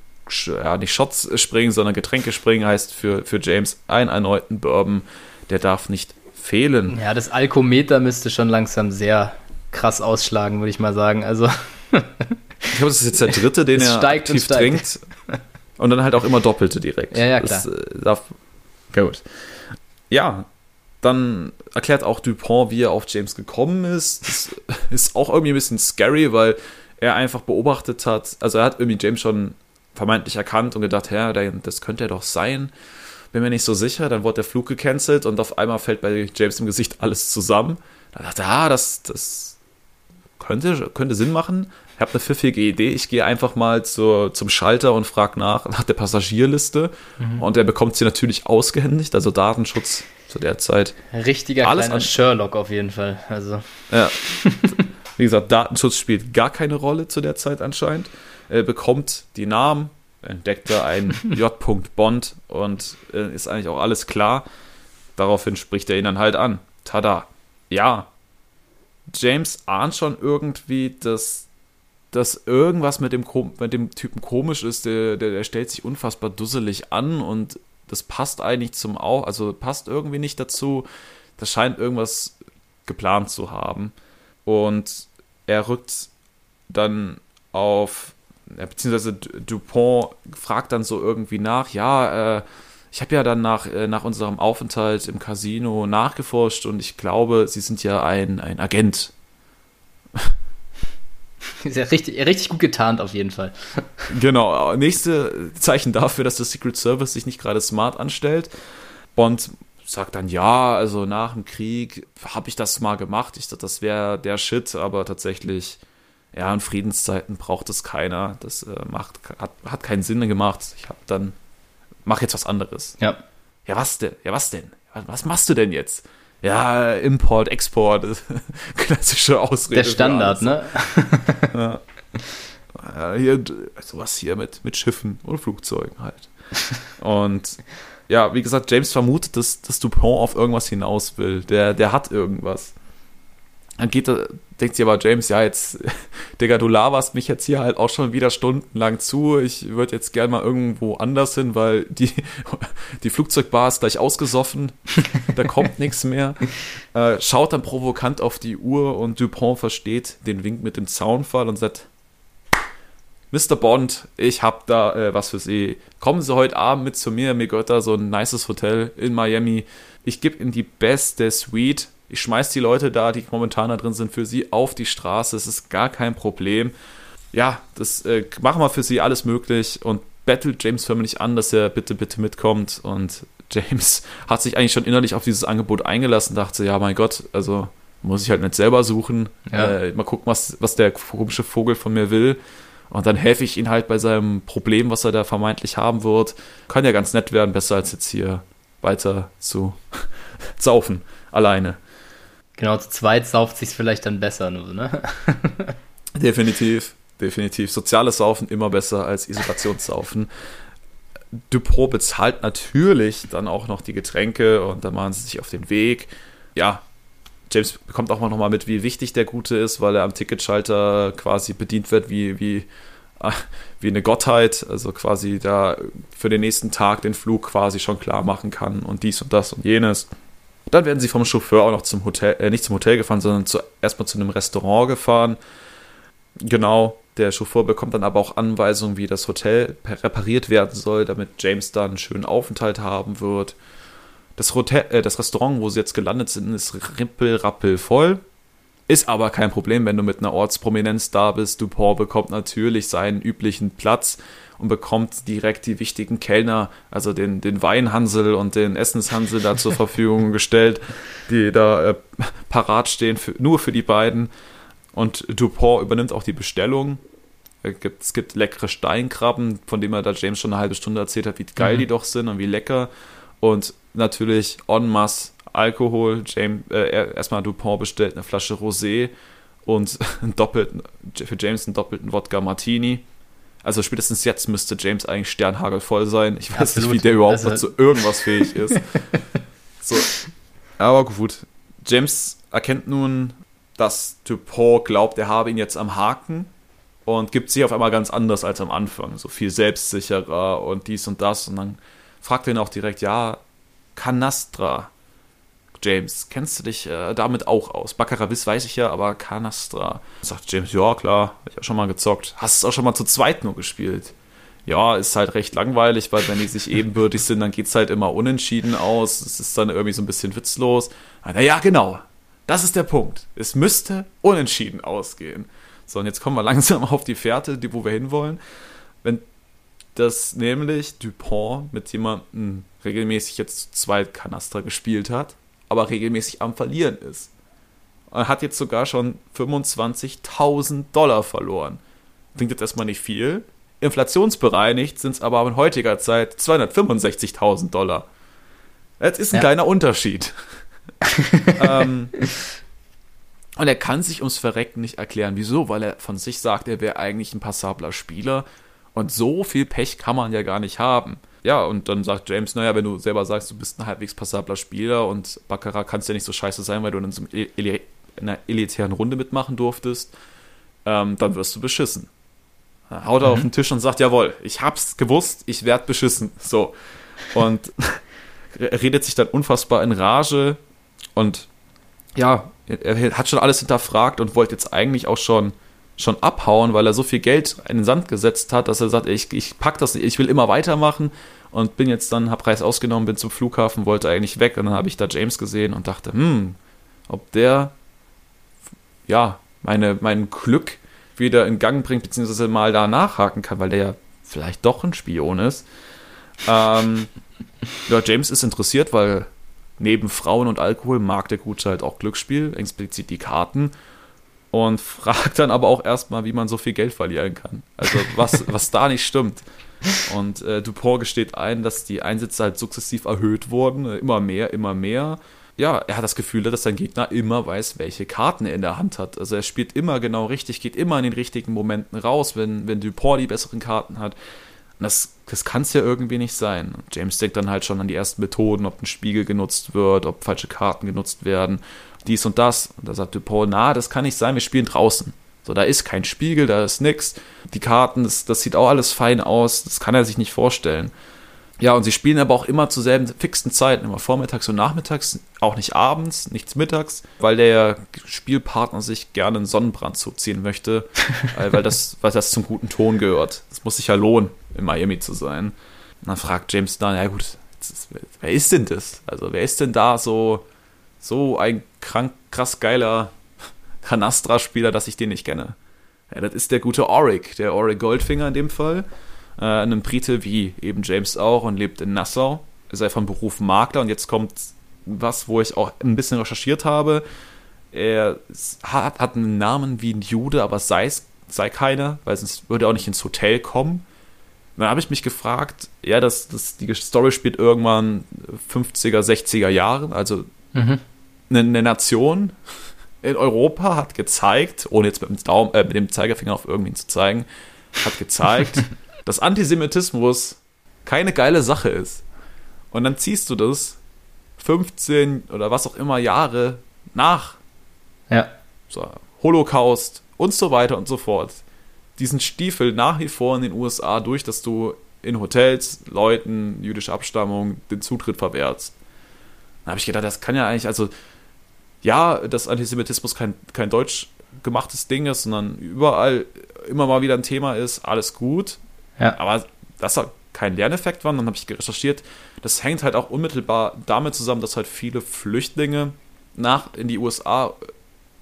ja, nicht Shots springen, sondern Getränke springen, heißt für, für James einen erneuten Bourbon, der darf nicht fehlen. Ja, das Alkometer müsste schon langsam sehr krass ausschlagen, würde ich mal sagen. Also. [LAUGHS] ich glaube, das ist jetzt der dritte, den er aktiv und trinkt. Und dann halt auch immer Doppelte direkt. Ja, ja, klar. Das, äh, darf, gut. Ja, dann erklärt auch Dupont, wie er auf James gekommen ist. Das [LAUGHS] ist auch irgendwie ein bisschen scary, weil er einfach beobachtet hat, also er hat irgendwie James schon vermeintlich erkannt und gedacht, ja, das könnte er doch sein. Bin mir nicht so sicher. Dann wurde der Flug gecancelt und auf einmal fällt bei James im Gesicht alles zusammen. Da dachte er, ah, das, das könnte, könnte Sinn machen. Ich habe eine pfiffige Idee. Ich gehe einfach mal zur, zum Schalter und frage nach, nach der Passagierliste. Mhm. Und er bekommt sie natürlich ausgehändigt, also Datenschutz zu der Zeit. Richtiger Alles kleiner an Sherlock auf jeden Fall. Also. Ja. [LAUGHS] Wie gesagt, Datenschutz spielt gar keine Rolle zu der Zeit anscheinend. Er bekommt die Namen, entdeckt er einen J. Bond und äh, ist eigentlich auch alles klar. Daraufhin spricht er ihn dann halt an. Tada. Ja. James ahnt schon irgendwie, dass, dass irgendwas mit dem, mit dem Typen komisch ist. Der, der, der stellt sich unfassbar dusselig an und das passt eigentlich zum auch, also passt irgendwie nicht dazu. Das scheint irgendwas geplant zu haben. Und er rückt dann auf, beziehungsweise Dupont fragt dann so irgendwie nach, ja, äh, ich habe ja dann nach, äh, nach unserem Aufenthalt im Casino nachgeforscht und ich glaube, Sie sind ja ein, ein Agent. [LAUGHS] Ist ja richtig, richtig gut getarnt auf jeden Fall. [LAUGHS] Genau, nächste Zeichen dafür, dass der Secret Service sich nicht gerade smart anstellt. Bond sagt dann, ja, also nach dem Krieg habe ich das mal gemacht. Ich dachte, das wäre der Shit, aber tatsächlich, ja, in Friedenszeiten braucht es keiner. Das äh, macht, hat, hat keinen Sinn gemacht. Ich habe dann, mach jetzt was anderes. Ja. Ja, was denn? Ja, was denn? Was machst du denn jetzt? ja, Import, Export, [LAUGHS] klassische Ausrede. Der Standard, ne? [LAUGHS] ja. ja. hier, sowas hier mit, mit Schiffen und Flugzeugen halt. [LAUGHS] Und ja, wie gesagt, James vermutet, dass, dass Dupont auf irgendwas hinaus will. Der, der hat irgendwas. Dann geht er, denkt sich aber James, ja, jetzt, [LAUGHS] Digga, du laberst mich jetzt hier halt auch schon wieder stundenlang zu. Ich würde jetzt gern mal irgendwo anders hin, weil die, [LAUGHS] die Flugzeugbar ist gleich ausgesoffen. Da kommt [LAUGHS] nichts mehr. Äh, schaut dann provokant auf die Uhr und Dupont versteht den Wink mit dem Zaunfall und sagt, Mr. Bond, ich hab da äh, was für Sie. Kommen Sie heute Abend mit zu mir. Mir gehört da so ein nices Hotel in Miami. Ich gebe Ihnen die beste Suite ich schmeiß die Leute da, die momentan da drin sind, für sie auf die Straße. Es ist gar kein Problem. Ja, das äh, machen wir für sie alles möglich und bettelt James förmlich an, dass er bitte, bitte mitkommt. Und James [LAUGHS] hat sich eigentlich schon innerlich auf dieses Angebot eingelassen, dachte, ja, mein Gott, also muss ich halt nicht selber suchen. Ja. Äh, mal gucken, was, was der komische Vogel von mir will. Und dann helfe ich ihm halt bei seinem Problem, was er da vermeintlich haben wird. Kann ja ganz nett werden, besser als jetzt hier weiter zu [LAUGHS] saufen, alleine. Genau, zu zweit sauft sich vielleicht dann besser nur, ne? [LAUGHS] definitiv, definitiv. Soziales Saufen immer besser als Isolationssaufen. Dupro bezahlt natürlich dann auch noch die Getränke und dann machen sie sich auf den Weg. Ja, James bekommt auch mal nochmal mit, wie wichtig der Gute ist, weil er am Ticketschalter quasi bedient wird wie, wie, ah, wie eine Gottheit, also quasi da für den nächsten Tag den Flug quasi schon klar machen kann und dies und das und jenes. Dann werden sie vom Chauffeur auch noch zum Hotel, äh, nicht zum Hotel gefahren, sondern zu, erstmal zu einem Restaurant gefahren. Genau, der Chauffeur bekommt dann aber auch Anweisungen, wie das Hotel repariert werden soll, damit James da einen schönen Aufenthalt haben wird. Das, Hotel, äh, das Restaurant, wo sie jetzt gelandet sind, ist rippelrappel voll. Ist aber kein Problem, wenn du mit einer Ortsprominenz da bist. Dupont bekommt natürlich seinen üblichen Platz und bekommt direkt die wichtigen Kellner, also den, den Weinhansel und den Essenshansel da zur Verfügung [LAUGHS] gestellt, die da äh, parat stehen, für, nur für die beiden. Und Dupont übernimmt auch die Bestellung. Es gibt leckere Steinkrabben, von denen er da James schon eine halbe Stunde erzählt hat, wie geil mhm. die doch sind und wie lecker. Und natürlich en masse Alkohol. James, äh, erstmal Dupont bestellt eine Flasche Rosé und [LAUGHS] einen doppelten, für James einen doppelten Wodka Martini Also spätestens jetzt müsste James eigentlich sternhagelvoll sein. Ich weiß Absolut. nicht, wie der überhaupt also, noch zu irgendwas fähig ist. [LAUGHS] so. Aber gut. James erkennt nun, dass Dupont glaubt, er habe ihn jetzt am Haken und gibt sich auf einmal ganz anders als am Anfang. So viel selbstsicherer und dies und das. Und dann fragt er ihn auch direkt, ja, Canastra. James, kennst du dich äh, damit auch aus? Baccarat weiß ich ja, aber Canastra. Sagt James, ja klar, hab ich auch schon mal gezockt. Hast es auch schon mal zu zweit nur gespielt? Ja, ist halt recht langweilig, weil wenn die sich [LAUGHS] ebenbürtig sind, dann geht es halt immer unentschieden aus. Es ist dann irgendwie so ein bisschen witzlos. Naja, genau. Das ist der Punkt. Es müsste unentschieden ausgehen. So, und jetzt kommen wir [LAUGHS] langsam auf die Fährte, die, wo wir hinwollen. Wenn das nämlich Dupont mit jemandem regelmäßig jetzt zwei Kanaster gespielt hat, aber regelmäßig am Verlieren ist. Er hat jetzt sogar schon 25.000 Dollar verloren. Klingt jetzt erstmal nicht viel. Inflationsbereinigt sind es aber in heutiger Zeit 265.000 Dollar. Das ist ein ja. kleiner Unterschied. [LAUGHS] ähm, und er kann sich ums Verrecken nicht erklären. Wieso? Weil er von sich sagt, er wäre eigentlich ein passabler Spieler. Und so viel Pech kann man ja gar nicht haben. Ja, und dann sagt James, naja, wenn du selber sagst, du bist ein halbwegs passabler Spieler und Baccarat kannst ja nicht so scheiße sein, weil du in, so einer elitären Runde mitmachen durftest, ähm, dann wirst du beschissen. Dann haut er mhm. auf den Tisch und sagt, jawohl, ich hab's gewusst, ich werd beschissen. So. Und [LAUGHS] redet sich dann unfassbar in Rage und ja, er hat schon alles hinterfragt und wollte jetzt eigentlich auch schon, schon abhauen, weil er so viel Geld in den Sand gesetzt hat, dass er sagt, ich, ich pack das nicht, ich will immer weitermachen und bin jetzt dann, hab Preis ausgenommen, bin zum Flughafen, wollte eigentlich weg und dann habe ich da James gesehen und dachte, hm, ob der, ja, meine, mein Glück wieder in Gang bringt, beziehungsweise mal da nachhaken kann, weil der ja vielleicht doch ein Spion ist. Ähm, [LAUGHS] ja, James ist interessiert, weil neben Frauen und Alkohol mag der Gute halt auch Glücksspiel, explizit die Karten. Und [LAUGHS] fragt dann aber auch erstmal, wie man so viel Geld verlieren kann. Also was, was da nicht stimmt. Und äh, Dupont gesteht ein, dass die Einsätze halt sukzessiv erhöht wurden, äh, immer mehr, immer mehr. Ja, er hat das Gefühl, dass sein Gegner immer weiß, welche Karten er in der Hand hat. Also er spielt immer genau richtig, geht immer in den richtigen Momenten raus, wenn, wenn Dupont die besseren Karten hat. Das, das kann es ja irgendwie nicht sein. James denkt dann halt schon an die ersten Methoden, ob ein Spiegel genutzt wird, ob falsche Karten genutzt werden, dies und das. Und da sagt Dupont, na, das kann nicht sein, wir spielen draußen. So, da ist kein Spiegel, da ist nichts. Die Karten, das, das sieht auch alles fein aus, das kann er sich nicht vorstellen. Ja, und sie spielen aber auch immer zur selben fixen Zeiten, immer vormittags und nachmittags, auch nicht abends, nichts mittags, weil der Spielpartner sich gerne einen Sonnenbrand zuziehen möchte, [LAUGHS] weil, das, weil das zum guten Ton gehört. Das muss sich ja lohnen, in Miami zu sein. Und dann fragt James dann, ja gut, wer ist denn das? Also wer ist denn da so, so ein krank, krass geiler [LAUGHS] Canastra-Spieler, dass ich den nicht kenne? Ja, das ist der gute Auric, der Auric Goldfinger in dem Fall äh, einem Brite wie eben James auch und lebt in Nassau. Er sei von Beruf Makler und jetzt kommt was, wo ich auch ein bisschen recherchiert habe. Er hat, hat einen Namen wie ein Jude, aber sei sei keiner, weil sonst würde er auch nicht ins Hotel kommen. Dann habe ich mich gefragt, ja, das, das, die Story spielt irgendwann 50er, 60er Jahren, also mhm. Eine, Nation in Europa hat gezeigt, ohne jetzt mit dem, Daumen, äh, mit dem Zeigefinger auf irgendwen zu zeigen, hat gezeigt, [LAUGHS] dass Antisemitismus keine geile Sache ist. Und dann ziehst du das 15 oder was auch immer Jahre nach. Ja. So, Holocaust und so weiter und so fort. Diesen Stiefel nach wie vor in den USA durch, dass du in Hotels Leuten jüdischer Abstammung den Zutritt verwehrst. Da habe ich gedacht, das kann ja eigentlich, also ja, dass Antisemitismus kein, kein deutsch gemachtes Ding ist, sondern überall immer mal wieder ein Thema ist, alles gut. Ja. Aber das hat kein Lerneffekt war, dann habe ich recherchiert, das hängt halt auch unmittelbar damit zusammen, dass halt viele Flüchtlinge nach in die USA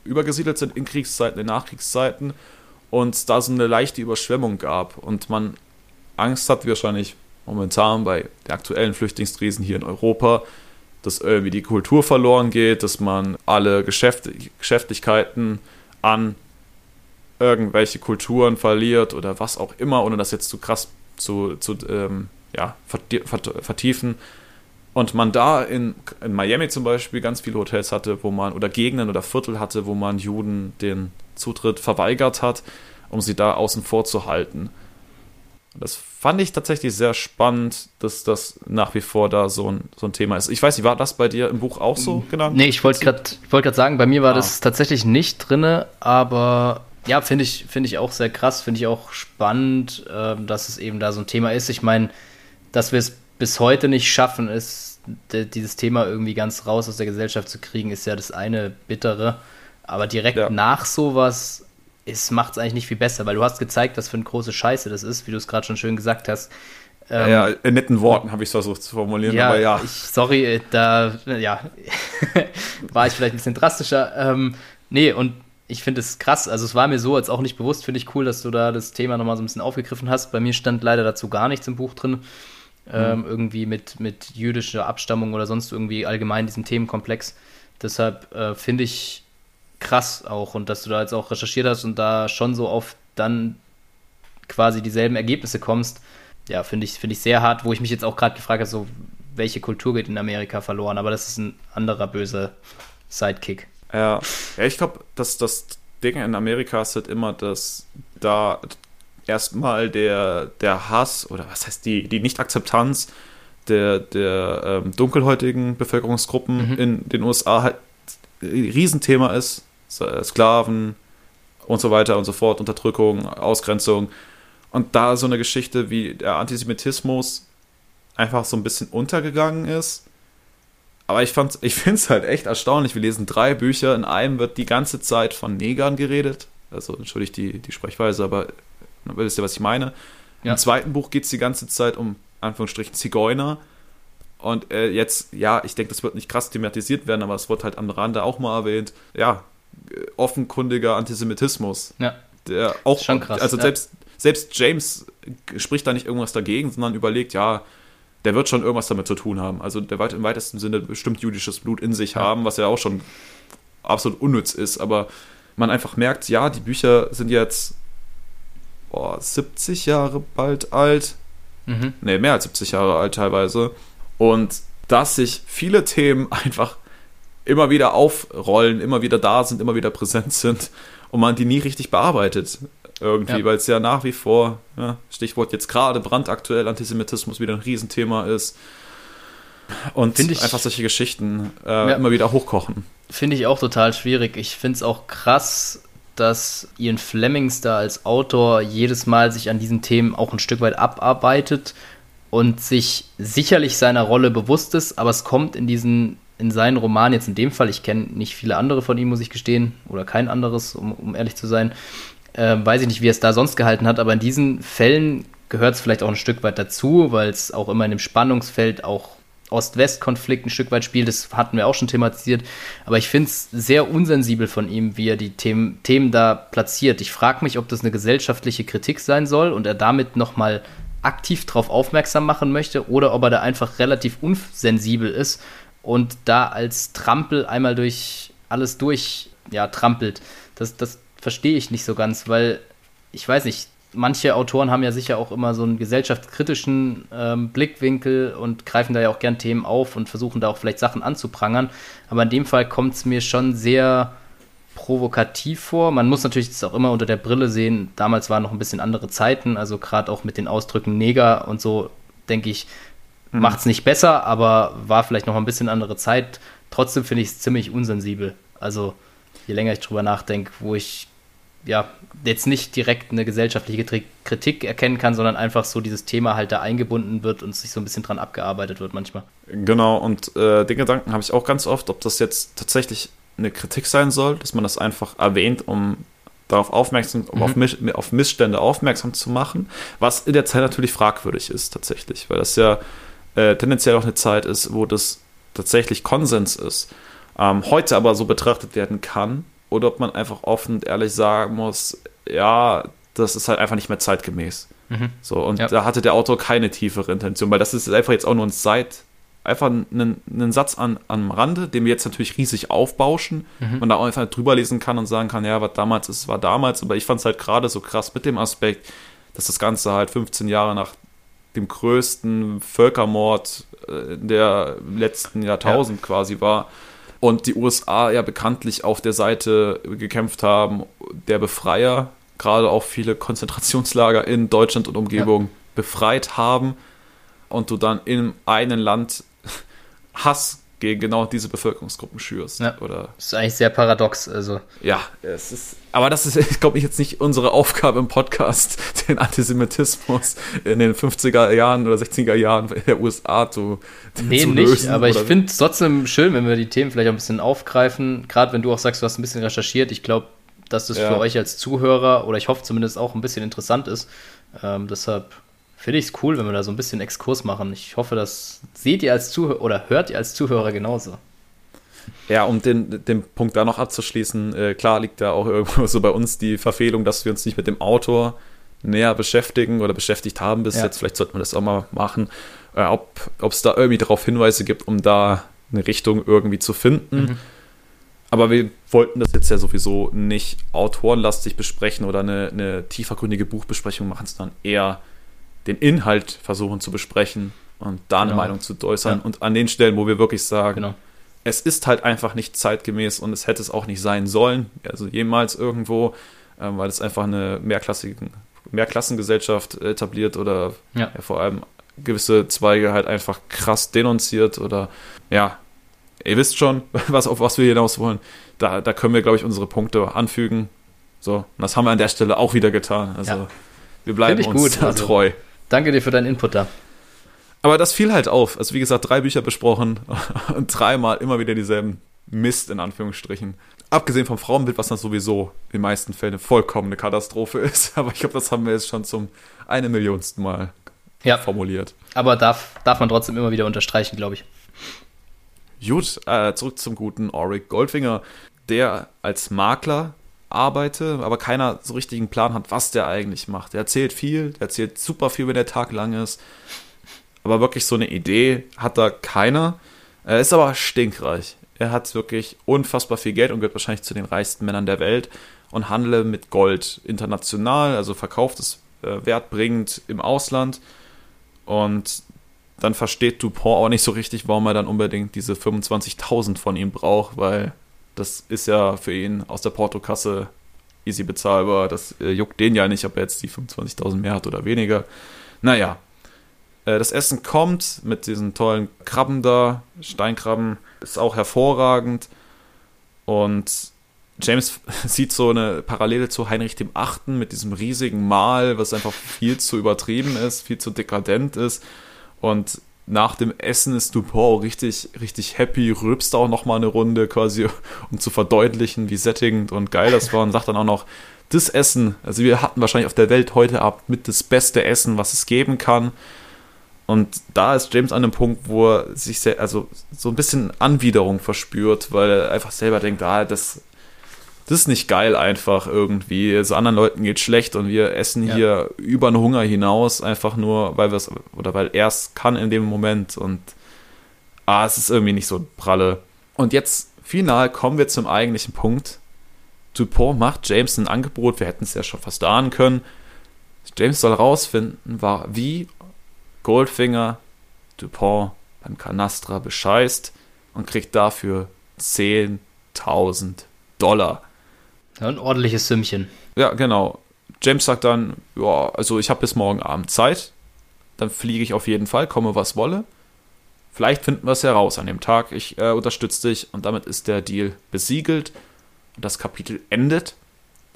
übergesiedelt sind in Kriegszeiten, in Nachkriegszeiten und da so eine leichte Überschwemmung gab und man Angst hat wahrscheinlich momentan bei der aktuellen Flüchtlingskrisen hier in Europa, dass irgendwie die Kultur verloren geht, dass man alle Geschäft Geschäftlichkeiten an irgendwelche Kulturen verliert oder was auch immer, ohne das jetzt zu krass zu, zu ähm, ja, vertiefen. Und man da in, in Miami zum Beispiel ganz viele Hotels hatte, wo man, oder Gegenden oder Viertel hatte, wo man Juden den Zutritt verweigert hat, um sie da außen vor zu halten. Das fand ich tatsächlich sehr spannend, dass das nach wie vor da so ein, so ein Thema ist. Ich weiß nicht, war das bei dir im Buch auch so genannt? Nee, ich wollte gerade wollt sagen, bei mir war ah. das tatsächlich nicht drin, aber ja, finde ich, find ich auch sehr krass, finde ich auch spannend, äh, dass es eben da so ein Thema ist. Ich meine, dass wir es bis heute nicht schaffen, ist dieses Thema irgendwie ganz raus aus der Gesellschaft zu kriegen, ist ja das eine bittere. Aber direkt ja. nach sowas macht es eigentlich nicht viel besser, weil du hast gezeigt, was für eine große Scheiße das ist, wie du es gerade schon schön gesagt hast. Ähm, ja, in netten Worten habe ich es versucht zu formulieren, ja, aber ja. Ich, sorry, da ja, [LAUGHS] war ich vielleicht ein bisschen drastischer. Ähm, nee, und ich finde es krass. Also es war mir so als auch nicht bewusst. Finde ich cool, dass du da das Thema nochmal so ein bisschen aufgegriffen hast. Bei mir stand leider dazu gar nichts im Buch drin. Ähm, mhm. irgendwie mit, mit jüdischer Abstammung oder sonst irgendwie allgemein diesem Themenkomplex. Deshalb äh, finde ich krass auch und dass du da jetzt auch recherchiert hast und da schon so oft dann quasi dieselben Ergebnisse kommst. Ja, finde ich, find ich sehr hart, wo ich mich jetzt auch gerade gefragt habe, so welche Kultur geht in Amerika verloren. Aber das ist ein anderer böser Sidekick. Ja, ja ich glaube, dass das Ding in Amerika ist halt immer, dass da erstmal der, der Hass oder was heißt die, die Nicht-Akzeptanz der, der ähm, dunkelhäutigen Bevölkerungsgruppen mhm. in den USA halt ein Riesenthema ist. Sklaven und so weiter und so fort, Unterdrückung, Ausgrenzung. Und da so eine Geschichte wie der Antisemitismus einfach so ein bisschen untergegangen ist aber ich, ich [LAUGHS] finde es halt echt erstaunlich. Wir lesen drei Bücher. In einem wird die ganze Zeit von Negern geredet. Also, entschuldigt die, die Sprechweise, aber wisst ihr, was ich meine? Ja. Im zweiten Buch geht es die ganze Zeit um, Anführungsstrichen, Zigeuner. Und äh, jetzt, ja, ich denke, das wird nicht krass thematisiert werden, aber es wird halt am Rande auch mal erwähnt. Ja, offenkundiger Antisemitismus. Ja. Der auch, schon krass. Also ja. selbst, selbst James spricht da nicht irgendwas dagegen, sondern überlegt, ja, der wird schon irgendwas damit zu tun haben. Also der wird im weitesten Sinne bestimmt jüdisches Blut in sich ja. haben, was ja auch schon absolut unnütz ist. Aber man einfach merkt, ja, die Bücher sind jetzt boah, 70 Jahre bald alt. Mhm. Ne, mehr als 70 Jahre alt teilweise. Und dass sich viele Themen [LAUGHS] einfach immer wieder aufrollen, immer wieder da sind, immer wieder präsent sind und man die nie richtig bearbeitet irgendwie, ja. weil es ja nach wie vor, ja, Stichwort jetzt gerade brandaktuell, Antisemitismus wieder ein Riesenthema ist. Und ich, einfach solche Geschichten äh, ja, immer wieder hochkochen. Finde ich auch total schwierig. Ich finde es auch krass, dass Ian Flemings da als Autor jedes Mal sich an diesen Themen auch ein Stück weit abarbeitet und sich sicherlich seiner Rolle bewusst ist, aber es kommt in diesen in seinen Romanen jetzt in dem Fall, ich kenne nicht viele andere von ihm, muss ich gestehen, oder kein anderes, um, um ehrlich zu sein, äh, weiß ich nicht, wie er es da sonst gehalten hat, aber in diesen Fällen gehört es vielleicht auch ein Stück weit dazu, weil es auch immer in dem Spannungsfeld auch Ost-West-Konflikt ein Stück weit spielt. Das hatten wir auch schon thematisiert. Aber ich finde es sehr unsensibel von ihm, wie er die Themen, Themen da platziert. Ich frage mich, ob das eine gesellschaftliche Kritik sein soll und er damit nochmal aktiv darauf aufmerksam machen möchte oder ob er da einfach relativ unsensibel ist und da als Trampel einmal durch alles durch ja, trampelt. Das, das verstehe ich nicht so ganz, weil ich weiß nicht, manche Autoren haben ja sicher auch immer so einen gesellschaftskritischen ähm, Blickwinkel und greifen da ja auch gern Themen auf und versuchen da auch vielleicht Sachen anzuprangern. Aber in dem Fall kommt es mir schon sehr provokativ vor. Man muss natürlich das auch immer unter der Brille sehen. Damals waren noch ein bisschen andere Zeiten, also gerade auch mit den Ausdrücken Neger und so, denke ich, mhm. macht es nicht besser, aber war vielleicht noch ein bisschen andere Zeit. Trotzdem finde ich es ziemlich unsensibel. Also je länger ich drüber nachdenke, wo ich ja, jetzt nicht direkt eine gesellschaftliche Kritik erkennen kann, sondern einfach so dieses Thema halt da eingebunden wird und sich so ein bisschen dran abgearbeitet wird manchmal. Genau, und äh, den Gedanken habe ich auch ganz oft, ob das jetzt tatsächlich eine Kritik sein soll, dass man das einfach erwähnt, um darauf aufmerksam, um mhm. auf, Miss, auf Missstände aufmerksam zu machen, was in der Zeit natürlich fragwürdig ist tatsächlich, weil das ja äh, tendenziell auch eine Zeit ist, wo das tatsächlich Konsens ist. Ähm, heute aber so betrachtet werden kann, oder ob man einfach offen und ehrlich sagen muss, ja, das ist halt einfach nicht mehr zeitgemäß. Mhm. So, und ja. da hatte der Autor keine tiefere Intention, weil das ist einfach jetzt auch nur ein Seit, einfach ein, ein Satz an, am Rande, den wir jetzt natürlich riesig aufbauschen mhm. und da auch einfach drüber lesen kann und sagen kann, ja, was damals ist, war damals, aber ich fand es halt gerade so krass mit dem Aspekt, dass das Ganze halt 15 Jahre nach dem größten Völkermord äh, der letzten Jahrtausend ja. quasi war. Und die USA ja bekanntlich auf der Seite gekämpft haben, der Befreier, gerade auch viele Konzentrationslager in Deutschland und Umgebung befreit haben. Und du dann in einem Land Hass gegen genau diese Bevölkerungsgruppen schürst. Ja. Oder Das ist eigentlich sehr paradox. Also, ja, es ist. Aber das ist, [LAUGHS] glaube ich, jetzt nicht unsere Aufgabe im Podcast, [LAUGHS] den Antisemitismus in den 50er Jahren oder 60er Jahren der USA zu, nee, zu nicht. lösen. Aber ich finde es trotzdem schön, wenn wir die Themen vielleicht auch ein bisschen aufgreifen. Gerade wenn du auch sagst, du hast ein bisschen recherchiert. Ich glaube, dass das Ja. für euch als Zuhörer oder ich hoffe zumindest auch ein bisschen interessant ist. Ähm, deshalb finde ich es cool, wenn wir da so ein bisschen Exkurs machen. Ich hoffe, das seht ihr als Zuhörer oder hört ihr als Zuhörer genauso. Ja, um den, den Punkt da noch abzuschließen, äh, klar liegt da auch irgendwo [LAUGHS] so bei uns die Verfehlung, dass wir uns nicht mit dem Autor näher beschäftigen oder beschäftigt haben bis Ja. jetzt. Vielleicht sollten wir das auch mal machen. Äh, ob es da irgendwie darauf Hinweise gibt, um da eine Richtung irgendwie zu finden. Mhm. Aber wir wollten das jetzt ja sowieso nicht autorenlastig besprechen oder eine, eine tiefergründige Buchbesprechung machen, sondern eher den Inhalt versuchen zu besprechen und da eine Genau. Meinung zu äußern. Ja. Und an den Stellen, wo wir wirklich sagen, Genau. es ist halt einfach nicht zeitgemäß und es hätte es auch nicht sein sollen, also jemals irgendwo, ähm, weil es einfach eine mehrklassigen, Mehrklassengesellschaft etabliert oder Ja. ja, vor allem gewisse Zweige halt einfach krass denunziert oder ja, ihr wisst schon, [LAUGHS] was, auf was wir hinaus wollen. Da, da können wir, glaube ich, unsere Punkte anfügen. So, und das haben wir an der Stelle auch wieder getan. Also wir bleiben uns gut, [LAUGHS] da also- treu. Danke dir für deinen Input da. Aber das fiel halt auf. Also wie gesagt, drei Bücher besprochen [LAUGHS] und dreimal immer wieder dieselben Mist in Anführungsstrichen. Abgesehen vom Frauenbild, was dann sowieso in den meisten Fällen eine vollkommene Katastrophe [LAUGHS] ist. Aber ich glaube, das haben wir jetzt schon zum eine Millionsten Mal Ja, formuliert. aber darf, darf man trotzdem immer wieder unterstreichen, glaube ich. Gut, äh, zurück zum guten Auric Goldfinger, der als Makler arbeitet, aber keiner so richtigen Plan hat, was der eigentlich macht. Der erzählt viel, der erzählt super viel, wenn der Tag lang ist. Aber wirklich so eine Idee hat da keiner. Er ist aber stinkreich. Er hat wirklich unfassbar viel Geld und gehört wahrscheinlich zu den reichsten Männern der Welt und handelt mit Gold international, also verkauft es äh, wertbringend im Ausland. Und dann versteht Dupont auch nicht so richtig, warum er dann unbedingt diese 25.000 von ihm braucht, weil das ist ja für ihn aus der Portokasse easy bezahlbar. Das äh, juckt den ja nicht, ob er jetzt die 25.000 mehr hat oder weniger. Naja, äh, das Essen kommt mit diesen tollen Krabben da, Steinkrabben, ist auch hervorragend. Und James [LAUGHS] sieht so eine Parallele zu Heinrich dem Achten mit diesem riesigen Mahl, was einfach viel zu übertrieben ist, viel zu dekadent ist. Und nach dem Essen ist Dupont richtig, richtig happy, rülpst auch nochmal eine Runde quasi, [LAUGHS] um zu verdeutlichen, wie sättigend und geil das war und sagt dann auch noch, das Essen, also wir hatten wahrscheinlich auf der Welt heute Abend mit das beste Essen, was es geben kann. Und da ist James an einem Punkt, wo er sich sehr, also so ein bisschen Anwiderung verspürt, weil er einfach selber denkt, ah, das, das ist nicht geil einfach irgendwie. Also anderen Leuten geht schlecht und wir essen Ja. hier über den Hunger hinaus, einfach nur, weil wir es, oder weil er es kann in dem Moment und ah, es ist irgendwie nicht so pralle. Und jetzt final kommen wir zum eigentlichen Punkt. Dupont macht James ein Angebot, wir hätten es ja schon fast ahnen können. James soll rausfinden, war, wie Goldfinger Dupont beim Canastra bescheißt und kriegt dafür 10.000 Dollar. Ja, ein ordentliches Sümmchen. Ja, genau. James sagt dann, ja, also ich habe bis morgen Abend Zeit. Dann fliege ich auf jeden Fall, komme was wolle. Vielleicht finden wir es heraus an dem Tag. Ich äh, unterstütze dich und damit ist der Deal besiegelt und das Kapitel endet.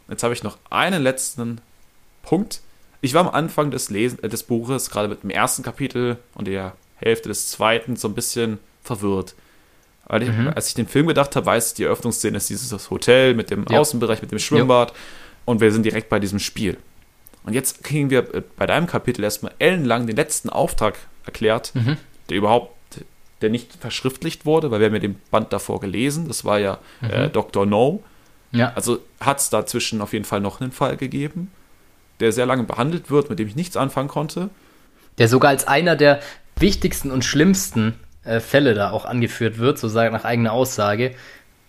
Jetzt habe ich noch einen letzten Punkt. Ich war am Anfang des, Lesen, äh, des Buches, gerade mit dem ersten Kapitel und der Hälfte des zweiten, so ein bisschen verwirrt. Weil ich, Mhm. als ich den Film gedacht habe, weiß ich, die Eröffnungsszene ist dieses Hotel mit dem Ja. Außenbereich, mit dem Schwimmbad und wir sind direkt bei diesem Spiel. Und jetzt kriegen wir äh, bei deinem Kapitel erstmal ellenlang den letzten Auftrag erklärt, Mhm. der überhaupt, der nicht verschriftlicht wurde, weil wir haben ja den Band davor gelesen. Das war ja äh, Dr. No. Ja, Also hat es dazwischen auf jeden Fall noch einen Fall gegeben, der sehr lange behandelt wird, mit dem ich nichts anfangen konnte. der sogar als einer der wichtigsten und schlimmsten äh, Fälle da auch angeführt wird, so nach eigener Aussage.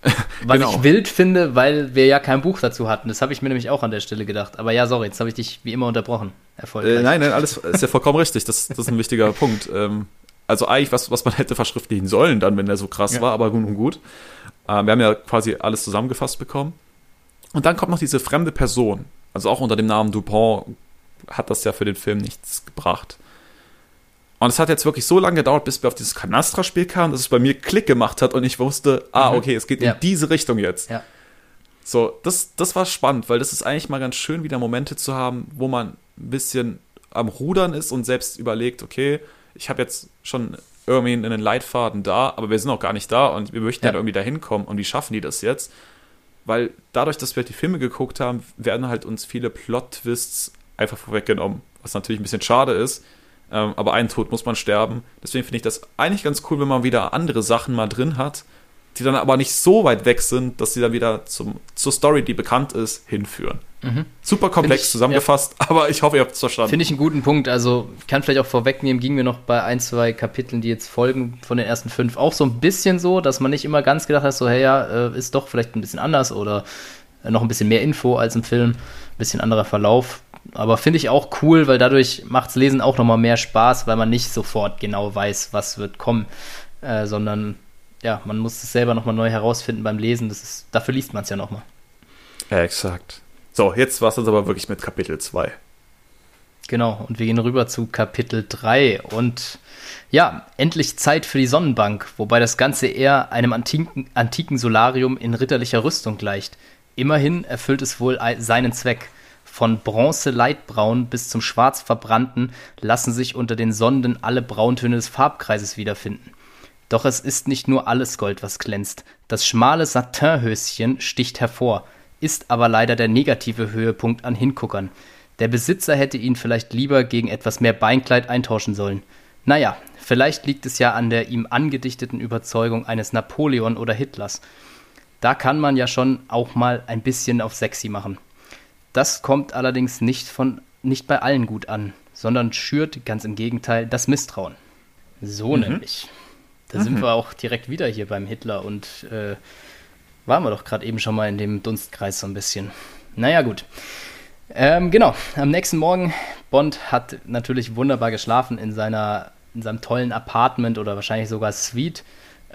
[LAUGHS] Was Genau. ich wild finde, weil wir ja kein Buch dazu hatten. Das habe ich mir nämlich auch an der Stelle gedacht. Aber ja, sorry, jetzt habe ich dich wie immer unterbrochen. Erfolgreich. Äh, nein, nein, alles ist ja vollkommen richtig. Das, das ist ein wichtiger [LAUGHS] Punkt. Ähm, also eigentlich was, was man hätte verschriftlichen sollen, dann, wenn der so krass Ja. war, aber gut und gut. Ähm, wir haben ja quasi alles zusammengefasst bekommen. Und dann kommt noch diese fremde Person, also auch unter dem Namen Dupont hat das ja für den Film nichts gebracht. Und es hat jetzt wirklich so lange gedauert, bis wir auf dieses Canastra-Spiel kamen, dass es bei mir Klick gemacht hat und ich wusste, ah, mhm. okay, es geht ja. in diese Richtung jetzt. Ja. So, das, das war spannend, weil das ist eigentlich mal ganz schön, wieder Momente zu haben, wo man ein bisschen am Rudern ist und selbst überlegt, okay, ich habe jetzt schon irgendwie einen Leitfaden da, aber wir sind auch gar nicht da und wir möchten ja. halt irgendwie da hinkommen und wie schaffen die das jetzt? Weil dadurch, dass wir die Filme geguckt haben, werden halt uns viele Plot-Twists einfach vorweggenommen, was natürlich ein bisschen schade ist, ähm, aber einen Tod muss man sterben. Deswegen finde ich das eigentlich ganz cool, wenn man wieder andere Sachen mal drin hat, die dann aber nicht so weit weg sind, dass sie dann wieder zum, zur Story, die bekannt ist, hinführen. Mhm. Super komplex ich, zusammengefasst, ja. aber ich hoffe, ihr habt es verstanden. Finde ich einen guten Punkt. Also, ich kann vielleicht auch vorwegnehmen, ging mir noch bei ein, zwei Kapiteln, die jetzt folgen, von den ersten fünf, auch so ein bisschen so, dass man nicht immer ganz gedacht hat, so, hey, ja, äh, ist doch vielleicht ein bisschen anders oder noch ein bisschen mehr Info als im Film, ein bisschen anderer Verlauf. Aber finde ich auch cool, weil dadurch macht macht's Lesen auch nochmal mehr Spaß, weil man nicht sofort genau weiß, was wird kommen, äh, sondern ja, man muss es selber nochmal neu herausfinden beim Lesen. Das ist, dafür liest man es ja nochmal. Ja, exakt. So, jetzt war es aber wirklich mit Kapitel 2. Genau, und wir gehen rüber zu Kapitel 3 und ja, endlich Zeit für die Sonnenbank, wobei das Ganze eher einem antiken, antiken Solarium in ritterlicher Rüstung gleicht. Immerhin erfüllt es wohl seinen Zweck. Von Bronze Leitbraun bis zum Schwarz verbrannten lassen sich unter den Sonden alle Brauntöne des Farbkreises wiederfinden. Doch es ist nicht nur alles Gold, was glänzt. Das schmale Satinhöschen sticht hervor, ist aber leider der negative Höhepunkt an Hinguckern. Der Besitzer hätte ihn vielleicht lieber gegen etwas mehr Beinkleid eintauschen sollen. Naja, vielleicht liegt es ja an der ihm angedichteten Überzeugung eines Napoleon oder Hitlers. Da kann man ja schon auch mal ein bisschen auf sexy machen. Das kommt allerdings nicht, von, nicht bei allen gut an, sondern schürt ganz im Gegenteil das Misstrauen. So mhm. nämlich. Da mhm. sind wir auch direkt wieder hier beim Hitler und äh, waren wir doch gerade eben schon mal in dem Dunstkreis so ein bisschen. Naja, gut. Ähm, genau, am nächsten Morgen, Bond hat natürlich wunderbar geschlafen in, seiner, in seinem tollen Apartment oder wahrscheinlich sogar Suite.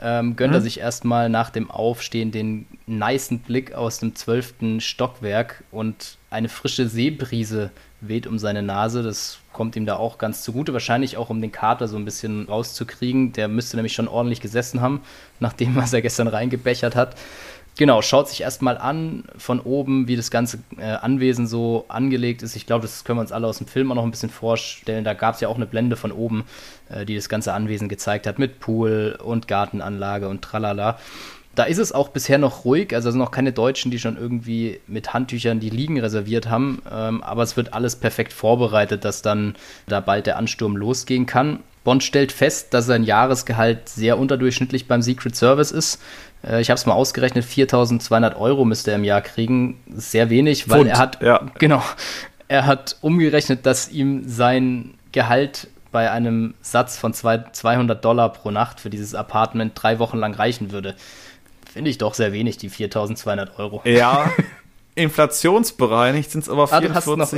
Ähm, gönnt mhm. er sich erstmal nach dem Aufstehen den nicen Blick aus dem zwölften Stockwerk und eine frische Seebrise weht um seine Nase. Das kommt ihm da auch ganz zugute. Wahrscheinlich auch, um den Kater so ein bisschen rauszukriegen. Der müsste nämlich schon ordentlich gesessen haben, [LAUGHS] nachdem was er gestern reingebechert hat. Genau, schaut sich erstmal an von oben, wie das ganze äh, Anwesen so angelegt ist. Ich glaube, das können wir uns alle aus dem Film auch noch ein bisschen vorstellen. Da gab es ja auch eine Blende von oben, äh, die das ganze Anwesen gezeigt hat, mit Pool und Gartenanlage und tralala. Da ist es auch bisher noch ruhig, also es sind noch keine Deutschen, die schon irgendwie mit Handtüchern die Liegen reserviert haben, ähm, aber es wird alles perfekt vorbereitet, dass dann da bald der Ansturm losgehen kann. Bond stellt fest, dass sein Jahresgehalt sehr unterdurchschnittlich beim Secret Service ist. Äh, ich habe es mal ausgerechnet, 4.200 Euro müsste er im Jahr kriegen. Sehr wenig, weil Pfund, er hat, ja. genau, er hat umgerechnet, dass ihm sein Gehalt bei einem Satz von 200 Dollar pro Nacht für dieses Apartment drei Wochen lang reichen würde. Finde ich doch sehr wenig, die 4200 Euro. Ja, [LAUGHS] inflationsbereinigt sind es aber 44,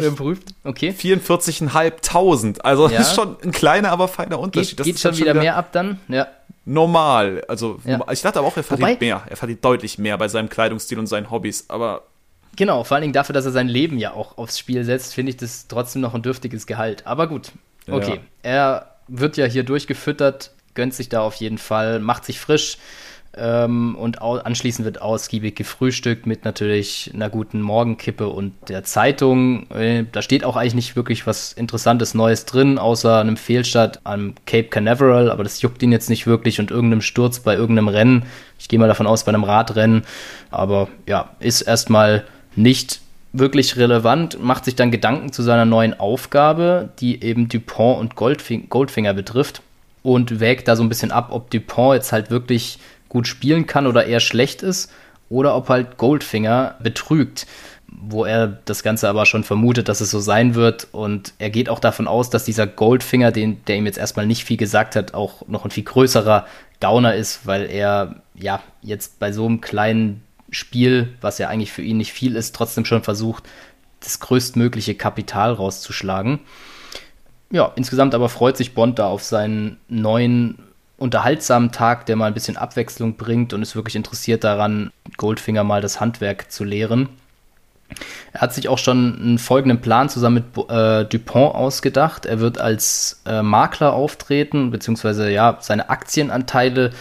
ah, okay. 44.500. Also ja. das ist schon ein kleiner, aber feiner Unterschied. Geht, geht schon, wieder, wieder mehr ab dann? Ja. Normal. Also ja. ich dachte aber auch, er verdient Wobei, mehr. Er verdient deutlich mehr bei seinem Kleidungsstil und seinen Hobbys, aber Genau, vor allen Dingen dafür, dass er sein Leben ja auch aufs Spiel setzt, finde ich das trotzdem noch ein dürftiges Gehalt. Aber gut, okay. Ja. Er wird ja hier durchgefüttert, gönnt sich da auf jeden Fall, macht sich frisch, ähm, und anschließend wird ausgiebig gefrühstückt mit natürlich einer guten Morgenkippe und der Zeitung. Äh, da steht auch eigentlich nicht wirklich was Interessantes Neues drin, außer einem Fehlstart am Cape Canaveral, aber das juckt ihn jetzt nicht wirklich und irgendeinem Sturz bei irgendeinem Rennen. Ich gehe mal davon aus, bei einem Radrennen. Aber ja, ist erstmal nicht wirklich relevant, macht sich dann Gedanken zu seiner neuen Aufgabe, die eben Dupont und Goldfing Goldfinger betrifft und wägt da so ein bisschen ab, ob Dupont jetzt halt wirklich gut spielen kann oder eher schlecht ist oder ob halt Goldfinger betrügt, wo er das Ganze aber schon vermutet, dass es so sein wird und er geht auch davon aus, dass dieser Goldfinger, den, der ihm jetzt erstmal nicht viel gesagt hat, auch noch ein viel größerer Gauner ist, weil er ja jetzt bei so einem kleinen Spiel, was ja eigentlich für ihn nicht viel ist, trotzdem schon versucht, das größtmögliche Kapital rauszuschlagen. Ja, insgesamt aber freut sich Bond da auf seinen neuen unterhaltsamen Tag, der mal ein bisschen Abwechslung bringt und ist wirklich interessiert daran, Goldfinger mal das Handwerk zu lehren. Er hat sich auch schon einen folgenden Plan zusammen mit äh, Dupont ausgedacht. Er wird als äh, Makler auftreten, beziehungsweise ja, seine Aktienanteile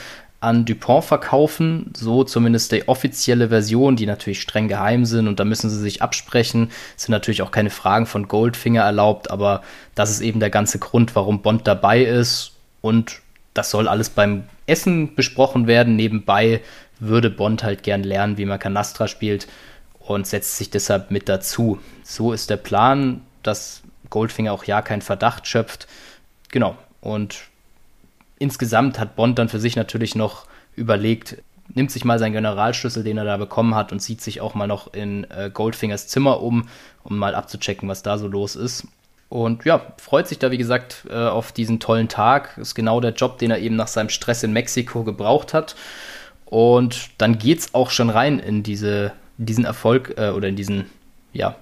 an Dupont verkaufen. So zumindest die offizielle Version, die natürlich streng geheim sind und da müssen sie sich absprechen. Es sind natürlich auch keine Fragen von Goldfinger erlaubt, aber das ist eben der ganze Grund, warum Bond dabei ist. Und das soll alles beim Essen besprochen werden. Nebenbei würde Bond halt gern lernen, wie man Canastra spielt und setzt sich deshalb mit dazu. So ist der Plan, dass Goldfinger auch ja keinen Verdacht schöpft. Genau. Und insgesamt hat Bond dann für sich natürlich noch überlegt, nimmt sich mal seinen Generalschlüssel, den er da bekommen hat, und sieht sich auch mal noch in äh, Goldfingers Zimmer um, um mal abzuchecken, was da so los ist. Und ja, freut sich da, wie gesagt, äh, auf diesen tollen Tag. Ist genau der Job, den er eben nach seinem Stress in Mexiko gebraucht hat. Und dann geht es auch schon rein in diese diesen Erfolg äh, oder in diesen ja,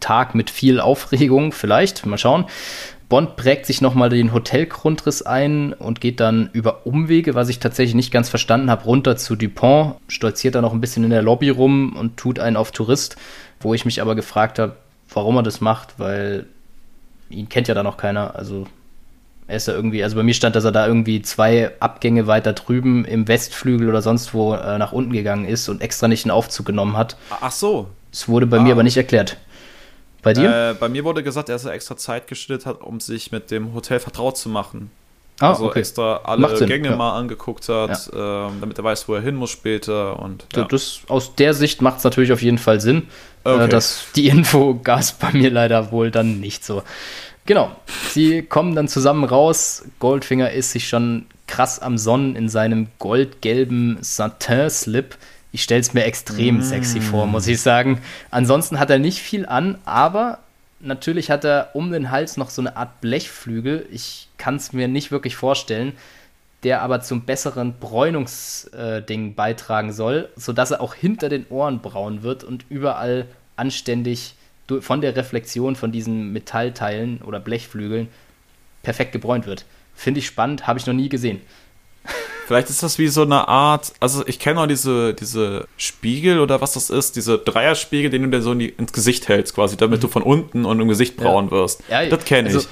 Tag mit viel Aufregung vielleicht. Mal schauen. Bond prägt sich nochmal den Hotelgrundriss ein und geht dann über Umwege, was ich tatsächlich nicht ganz verstanden habe, runter zu Dupont, stolziert da noch ein bisschen in der Lobby rum und tut einen auf Tourist, wo ich mich aber gefragt habe, warum er das macht, weil ihn kennt ja da noch keiner. Also er ist ja irgendwie, also bei mir stand, dass er da irgendwie zwei Abgänge weiter drüben im Westflügel oder sonst wo äh, nach unten gegangen ist und extra nicht einen Aufzug genommen hat. Ach so. Es wurde bei ah. mir aber nicht erklärt. Bei dir? Äh, bei mir wurde gesagt, dass er extra Zeit geschnitten hat, um sich mit dem Hotel vertraut zu machen. Ah, also okay. extra alle Sinn, Gänge ja. mal angeguckt hat, ja. ähm, damit er weiß, wo er hin muss später. Und, ja. das, aus der Sicht macht es natürlich auf jeden Fall Sinn. Äh, okay. Äh, dass die Info gab es bei mir leider wohl dann nicht so. Genau, sie kommen dann zusammen raus. Goldfinger ist sich schon krass am Sonnen in seinem goldgelben Satin-Slip. Ich stelle es mir extrem mm. sexy vor, muss ich sagen. Ansonsten hat er nicht viel an, aber natürlich hat er um den Hals noch so eine Art Blechflügel. Ich kann es mir nicht wirklich vorstellen, der aber zum besseren Bräunungsding äh, beitragen soll, sodass er auch hinter den Ohren braun wird und überall anständig von der Reflexion von diesen Metallteilen oder Blechflügeln perfekt gebräunt wird. Finde ich spannend, habe ich noch nie gesehen. [LAUGHS] Vielleicht ist das wie so eine Art, also ich kenne auch diese, diese Spiegel oder was das ist, diese Dreierspiegel, den du dir so in die, ins Gesicht hältst, quasi, damit mhm. du von unten und im Gesicht braun ja. wirst. Ja, das kenne ich.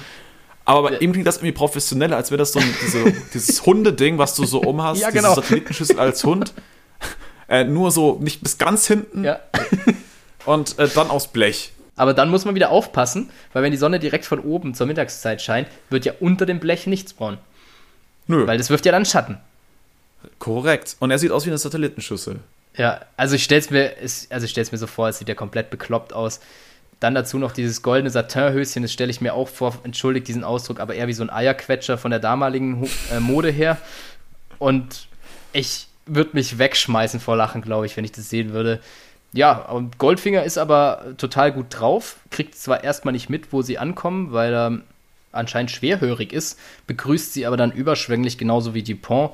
Aber bei ihm klingt das irgendwie professioneller, als wäre das so ein, diese, [LAUGHS] dieses Hundeding, was du so umhast, ja, genau. diese Satellitenschüssel als Hund. Äh, nur so nicht bis ganz hinten. Ja. [LAUGHS] und äh, dann aus Blech. Aber dann muss man wieder aufpassen, weil wenn die Sonne direkt von oben zur Mittagszeit scheint, wird ja unter dem Blech nichts braun. Nö. Weil das wirft ja dann Schatten. Korrekt. Und er sieht aus wie eine Satellitenschüssel. Ja, also ich stell's mir, also ich stell's mir so vor, es sieht ja komplett bekloppt aus. Dann dazu noch dieses goldene Satinhöschen, das stelle ich mir auch vor, entschuldigt diesen Ausdruck, aber eher wie so ein Eierquetscher von der damaligen äh, Mode her. Und ich würde mich wegschmeißen vor Lachen, glaube ich, wenn ich das sehen würde. Ja, und Goldfinger ist aber total gut drauf, kriegt zwar erstmal nicht mit, wo sie ankommen, weil er anscheinend schwerhörig ist, begrüßt sie aber dann überschwänglich, genauso wie Dupont.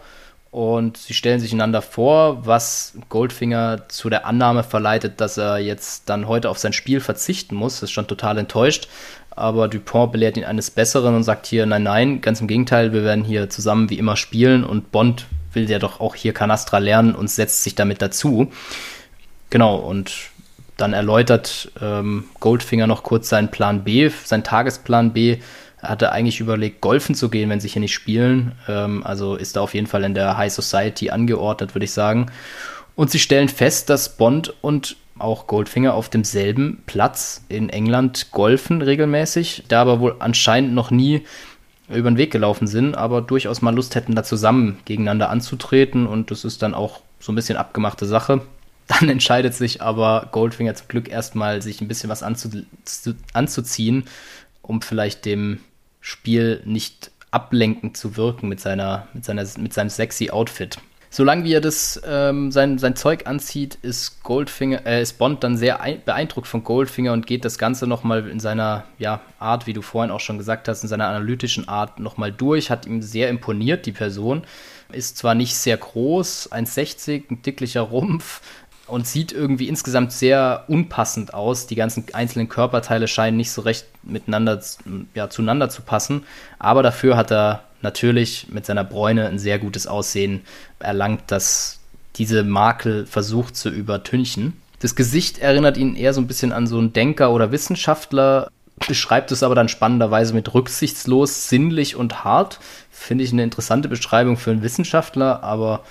Und sie stellen sich einander vor, was Goldfinger zu der Annahme verleitet, dass er jetzt dann heute auf sein Spiel verzichten muss. Ist schon total enttäuscht. Aber Dupont belehrt ihn eines Besseren und sagt hier, nein, nein, ganz im Gegenteil, wir werden hier zusammen wie immer spielen und Bond will ja doch auch hier Canastra lernen und setzt sich damit dazu. Genau, und dann erläutert ähm, Goldfinger noch kurz seinen Plan B, seinen Tagesplan B. Hatte eigentlich überlegt, golfen zu gehen, wenn sie hier nicht spielen. Ähm, also ist da auf jeden Fall in der High Society angeordnet, würde ich sagen. Und sie stellen fest, dass Bond und auch Goldfinger auf demselben Platz in England golfen regelmäßig, da aber wohl anscheinend noch nie über den Weg gelaufen sind, aber durchaus mal Lust hätten, da zusammen gegeneinander anzutreten und das ist dann auch so ein bisschen abgemachte Sache. [LAUGHS] Dann entscheidet sich aber Goldfinger zum Glück erstmal, sich ein bisschen was anzu anzuziehen, um vielleicht dem Spiel nicht ablenkend zu wirken mit, seiner, mit, seiner, mit seinem sexy Outfit. Solange wie er das, ähm, sein, sein Zeug anzieht, ist Goldfinger, äh, ist Bond dann sehr beeindruckt von Goldfinger und geht das Ganze nochmal in seiner ja, Art, wie du vorhin auch schon gesagt hast, in seiner analytischen Art nochmal durch. Hat ihm sehr imponiert, die Person. Ist zwar nicht sehr groß, 1,60, ein dicklicher Rumpf, und sieht irgendwie insgesamt sehr unpassend aus. Die ganzen einzelnen Körperteile scheinen nicht so recht miteinander ja, zueinander zu passen. Aber dafür hat er natürlich mit seiner Bräune ein sehr gutes Aussehen erlangt, das diese Makel versucht zu übertünchen. Das Gesicht erinnert ihn eher so ein bisschen an so einen Denker oder Wissenschaftler, beschreibt es aber dann spannenderweise mit rücksichtslos, sinnlich und hart. Finde ich eine interessante Beschreibung für einen Wissenschaftler, aber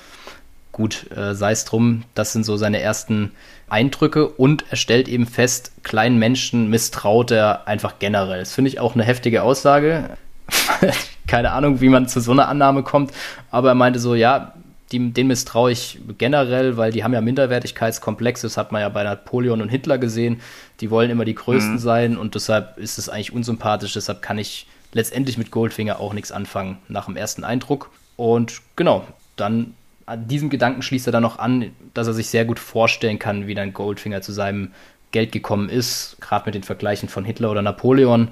gut, äh, sei es drum, das sind so seine ersten Eindrücke und er stellt eben fest, kleinen Menschen misstraut er einfach generell. Das finde ich auch eine heftige Aussage. [LAUGHS] Keine Ahnung, wie man zu so einer Annahme kommt, aber er meinte so, ja, die, denen misstraue ich generell, weil die haben ja Minderwertigkeitskomplexe, das hat man ja bei Napoleon und Hitler gesehen. Die wollen immer die Größten mhm. sein und deshalb ist es eigentlich unsympathisch, deshalb kann ich letztendlich mit Goldfinger auch nichts anfangen nach dem ersten Eindruck. Und genau, dann an diesem Gedanken schließt er dann noch an, dass er sich sehr gut vorstellen kann, wie dann Goldfinger zu seinem Geld gekommen ist, gerade mit den Vergleichen von Hitler oder Napoleon.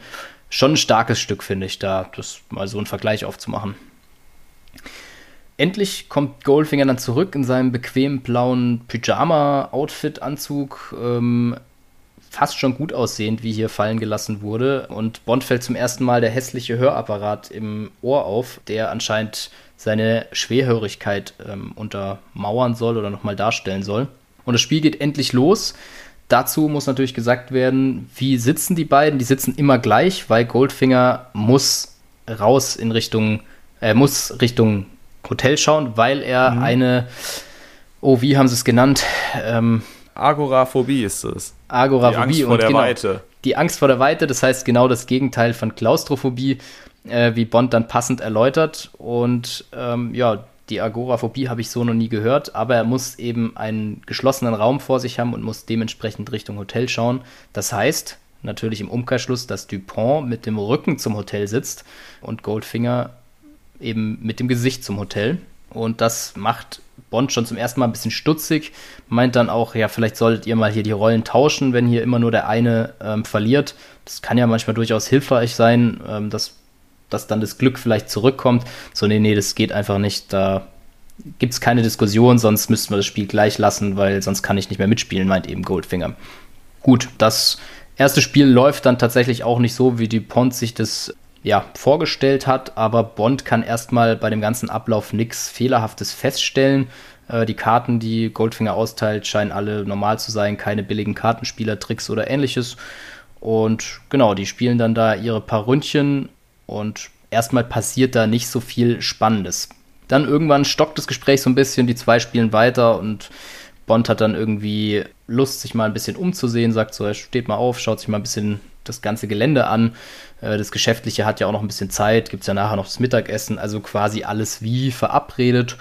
Schon ein starkes Stück, finde ich, da das mal so einen Vergleich aufzumachen. Endlich kommt Goldfinger dann zurück in seinem bequemen blauen Pyjama-Outfit-Anzug. Ähm, fast schon gut aussehend, wie hier fallen gelassen wurde. Und Bond fällt zum ersten Mal der hässliche Hörapparat im Ohr auf, der anscheinend seine Schwerhörigkeit ähm, untermauern soll oder nochmal darstellen soll. Und das Spiel geht endlich los. Dazu muss natürlich gesagt werden, wie sitzen die beiden? Die sitzen immer gleich, weil Goldfinger muss raus in Richtung, er äh, muss Richtung Hotel schauen, weil er mhm. eine, oh, wie haben sie es genannt? Ähm, Agoraphobie ist es. Agoraphobie die Angst vor und der genau, Weite. Die Angst vor der Weite, das heißt genau das Gegenteil von Klaustrophobie äh, wie Bond dann passend erläutert. Und ähm, ja, die Agoraphobie habe ich so noch nie gehört, aber er muss eben einen geschlossenen Raum vor sich haben und muss dementsprechend Richtung Hotel schauen. Das heißt natürlich im Umkehrschluss, dass Dupont mit dem Rücken zum Hotel sitzt und Goldfinger eben mit dem Gesicht zum Hotel. Und das macht Bond schon zum ersten Mal ein bisschen stutzig, meint dann auch, ja, vielleicht solltet ihr mal hier die Rollen tauschen, wenn hier immer nur der eine ähm, verliert. Das kann ja manchmal durchaus hilfreich sein, ähm, dass dass dann das Glück vielleicht zurückkommt. So, nee, nee, das geht einfach nicht. Da gibt es keine Diskussion, sonst müssten wir das Spiel gleich lassen, weil sonst kann ich nicht mehr mitspielen, meint eben Goldfinger. Gut, das erste Spiel läuft dann tatsächlich auch nicht so, wie Dupont sich das ja, vorgestellt hat, aber Bond kann erstmal bei dem ganzen Ablauf nichts Fehlerhaftes feststellen. Äh, die Karten, die Goldfinger austeilt, scheinen alle normal zu sein, keine billigen Kartenspielertricks oder ähnliches. Und genau, die spielen dann da ihre paar Ründchen und erstmal passiert da nicht so viel Spannendes. Dann irgendwann stockt das Gespräch so ein bisschen, die zwei spielen weiter und Bond hat dann irgendwie Lust, sich mal ein bisschen umzusehen, sagt so, er steht mal auf, schaut sich mal ein bisschen das ganze Gelände an. Äh, das Geschäftliche hat ja auch noch ein bisschen Zeit, gibt es ja nachher noch das Mittagessen, also quasi alles wie verabredet.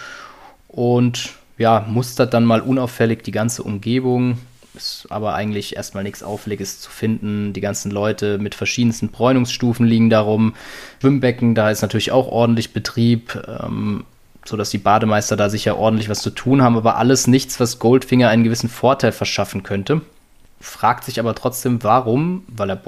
Und ja, mustert dann mal unauffällig die ganze Umgebung, ist aber eigentlich erstmal nichts Auffälliges zu finden. Die ganzen Leute mit verschiedensten Bräunungsstufen liegen darum. Schwimmbecken, da ist natürlich auch ordentlich Betrieb, ähm, sodass die Bademeister da sicher ordentlich was zu tun haben, aber alles nichts, was Goldfinger einen gewissen Vorteil verschaffen könnte. Fragt sich aber trotzdem, warum, weil er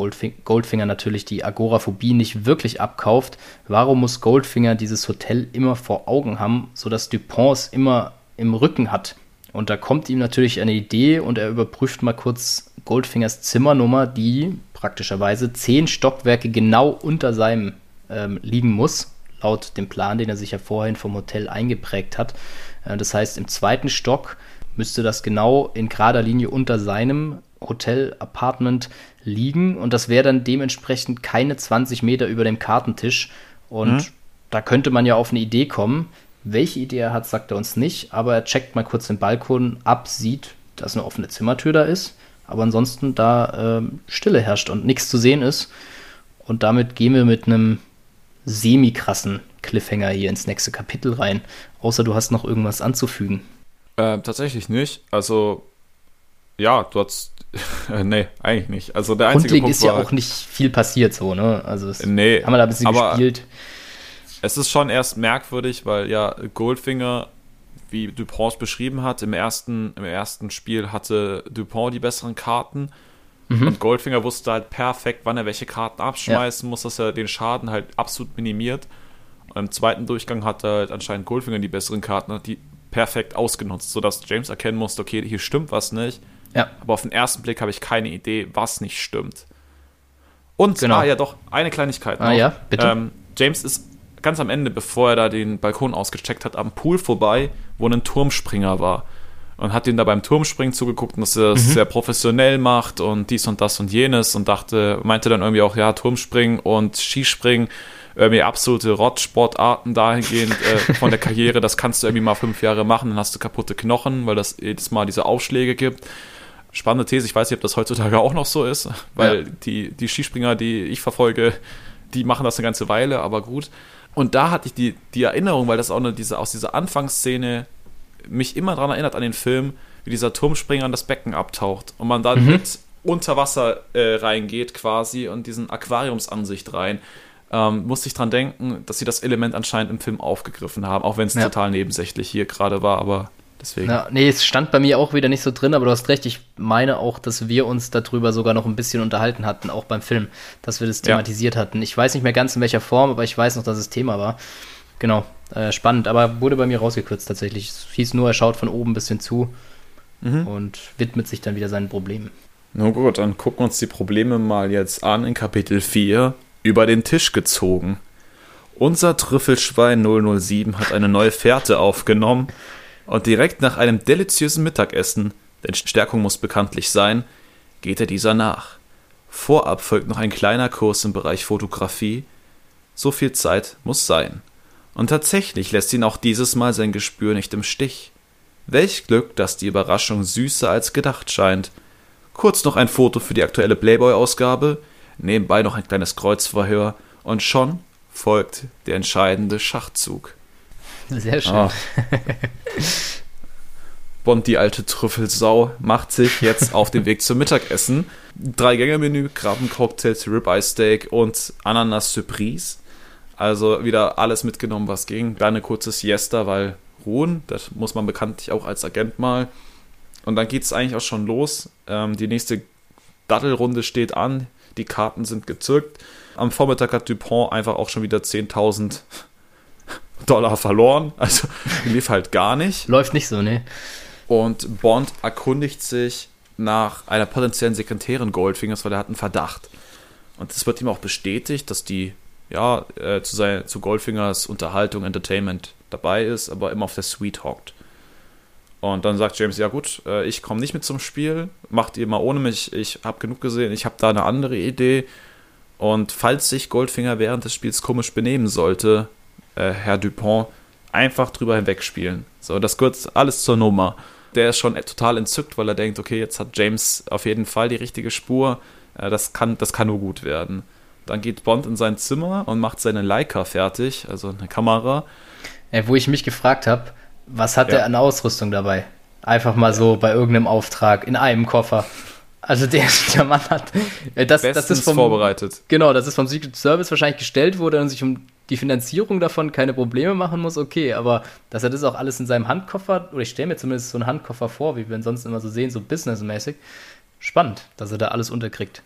Goldfinger natürlich die Agoraphobie nicht wirklich abkauft, warum muss Goldfinger dieses Hotel immer vor Augen haben, sodass Dupont es immer im Rücken hat? Und da kommt ihm natürlich eine Idee und er überprüft mal kurz Goldfingers Zimmernummer, die praktischerweise zehn Stockwerke genau unter seinem ähm, liegen muss, laut dem Plan, den er sich ja vorhin vom Hotel eingeprägt hat. Äh, das heißt, im zweiten Stock müsste das genau in gerader Linie unter seinem Hotel-Apartment liegen und das wäre dann dementsprechend keine 20 Meter über dem Kartentisch. Und mhm. da könnte man ja auf eine Idee kommen, welche Idee er hat, sagt er uns nicht, aber er checkt mal kurz den Balkon ab, sieht, dass eine offene Zimmertür da ist, aber ansonsten da äh, Stille herrscht und nichts zu sehen ist. Und damit gehen wir mit einem semi-krassen Cliffhanger hier ins nächste Kapitel rein. Außer du hast noch irgendwas anzufügen. Äh, tatsächlich nicht. Also, ja, du hast. Äh, nee, eigentlich nicht. Also, der einzige Grundlegend Punkt ist ja auch nicht viel passiert, so, ne? Also, nee, haben wir da ein bisschen aber, gespielt es ist schon erst merkwürdig, weil ja Goldfinger, wie Dupont beschrieben hat, im ersten, im ersten Spiel hatte Dupont die besseren Karten. Mhm. Und Goldfinger wusste halt perfekt, wann er welche Karten abschmeißen ja. muss, dass er den Schaden halt absolut minimiert. Und im zweiten Durchgang hat er halt anscheinend Goldfinger die besseren Karten, hat die perfekt ausgenutzt, sodass James erkennen musste, okay, hier stimmt was nicht. Ja. Aber auf den ersten Blick habe ich keine Idee, was nicht stimmt. Und, genau. ah ja, doch, eine Kleinigkeit ah noch. Ah ja, bitte. Ähm, James ist ganz am Ende, bevor er da den Balkon ausgecheckt hat, am Pool vorbei, wo ein Turmspringer war. und hat ihm da beim Turmspringen zugeguckt und dass er das mhm. sehr professionell macht und dies und das und jenes und dachte, meinte dann irgendwie auch, ja, Turmspringen und Skispringen, irgendwie absolute Rottsportarten dahingehend äh, von der Karriere, das kannst du irgendwie mal fünf Jahre machen, dann hast du kaputte Knochen, weil das jedes Mal diese Aufschläge gibt. Spannende These, ich weiß nicht, ob das heutzutage auch noch so ist, weil ja. die, die Skispringer, die ich verfolge, die machen das eine ganze Weile, aber gut. Und da hatte ich die, die Erinnerung, weil das auch eine, diese, aus dieser Anfangsszene mich immer daran erinnert an den Film, wie dieser Turmspringer an das Becken abtaucht und man dann mhm. mit unter Wasser äh, reingeht quasi und diesen Aquariumsansicht rein. Ähm, musste ich dran denken, dass sie das Element anscheinend im Film aufgegriffen haben, auch wenn es ja. total nebensächlich hier gerade war, aber deswegen. Ja, nee, es stand bei mir auch wieder nicht so drin, aber du hast recht, ich meine auch, dass wir uns darüber sogar noch ein bisschen unterhalten hatten, auch beim Film, dass wir das thematisiert ja. hatten. Ich weiß nicht mehr ganz in welcher Form, aber ich weiß noch, dass es Thema war. Genau, äh, spannend, aber wurde bei mir rausgekürzt tatsächlich. Es hieß nur, er schaut von oben ein bisschen zu mhm. und widmet sich dann wieder seinen Problemen. Na gut, dann gucken wir uns die Probleme mal jetzt an in Kapitel 4. Über den Tisch gezogen. Unser Trüffelschwein 007 hat eine neue Fährte aufgenommen und direkt nach einem deliziösen Mittagessen, denn Stärkung muss bekanntlich sein, geht er dieser nach. Vorab folgt noch ein kleiner Kurs im Bereich Fotografie. So viel Zeit muss sein. Und tatsächlich lässt ihn auch dieses Mal sein Gespür nicht im Stich. Welch Glück, dass die Überraschung süßer als gedacht scheint. Kurz noch ein Foto für die aktuelle Playboy-Ausgabe, nebenbei noch ein kleines Kreuzverhör und schon folgt der entscheidende Schachzug. [LAUGHS] Sehr schön. Oh. Bond, die alte Trüffelsau, macht sich jetzt auf den Weg zum Mittagessen. Drei-Gänge-Menü, Krabbencocktails, Ribeye Steak und Ananas Surprise. Also wieder alles mitgenommen, was ging. Dann eine kurze Siesta, weil ruhen, das muss man bekanntlich auch als Agent mal. Und dann geht es eigentlich auch schon los. Ähm, die nächste Dattelrunde steht an, die Karten sind gezückt. Am Vormittag hat Dupont einfach auch schon wieder 10.000 Dollar verloren. [LAUGHS] Also lief halt gar nicht. Läuft nicht so, ne? Und Bond erkundigt sich nach einer potenziellen Sekretärin Goldfingers, weil er hat einen Verdacht. Und es wird ihm auch bestätigt, dass die ja, äh, zu, sein, zu Goldfingers Unterhaltung, Entertainment dabei ist, aber immer auf der Suite hockt. Und dann sagt James, ja gut, äh, ich komme nicht mit zum Spiel, macht ihr mal ohne mich, ich habe genug gesehen, ich habe da eine andere Idee. Und falls sich Goldfinger während des Spiels komisch benehmen sollte, äh, Herr Dupont, einfach drüber hinwegspielen. So, das gehört alles zur Nummer. Der ist schon total entzückt, weil er denkt, okay, jetzt hat James auf jeden Fall die richtige Spur. Äh, das, kann, das kann nur gut werden. Dann geht Bond in sein Zimmer und macht seine Leica fertig, also eine Kamera. Ja, wo ich mich gefragt habe, was hat ja. der an Ausrüstung dabei? Einfach mal ja. so bei irgendeinem Auftrag in einem Koffer. Also der, [LAUGHS] der Mann hat äh, das, das ist vom, vorbereitet. Genau, das ist vom Secret Service wahrscheinlich gestellt wurde und sich um die Finanzierung davon keine Probleme machen muss, okay, aber dass er das auch alles in seinem Handkoffer, oder ich stelle mir zumindest so einen Handkoffer vor, wie wir ihn sonst immer so sehen, so businessmäßig, spannend, dass er da alles unterkriegt.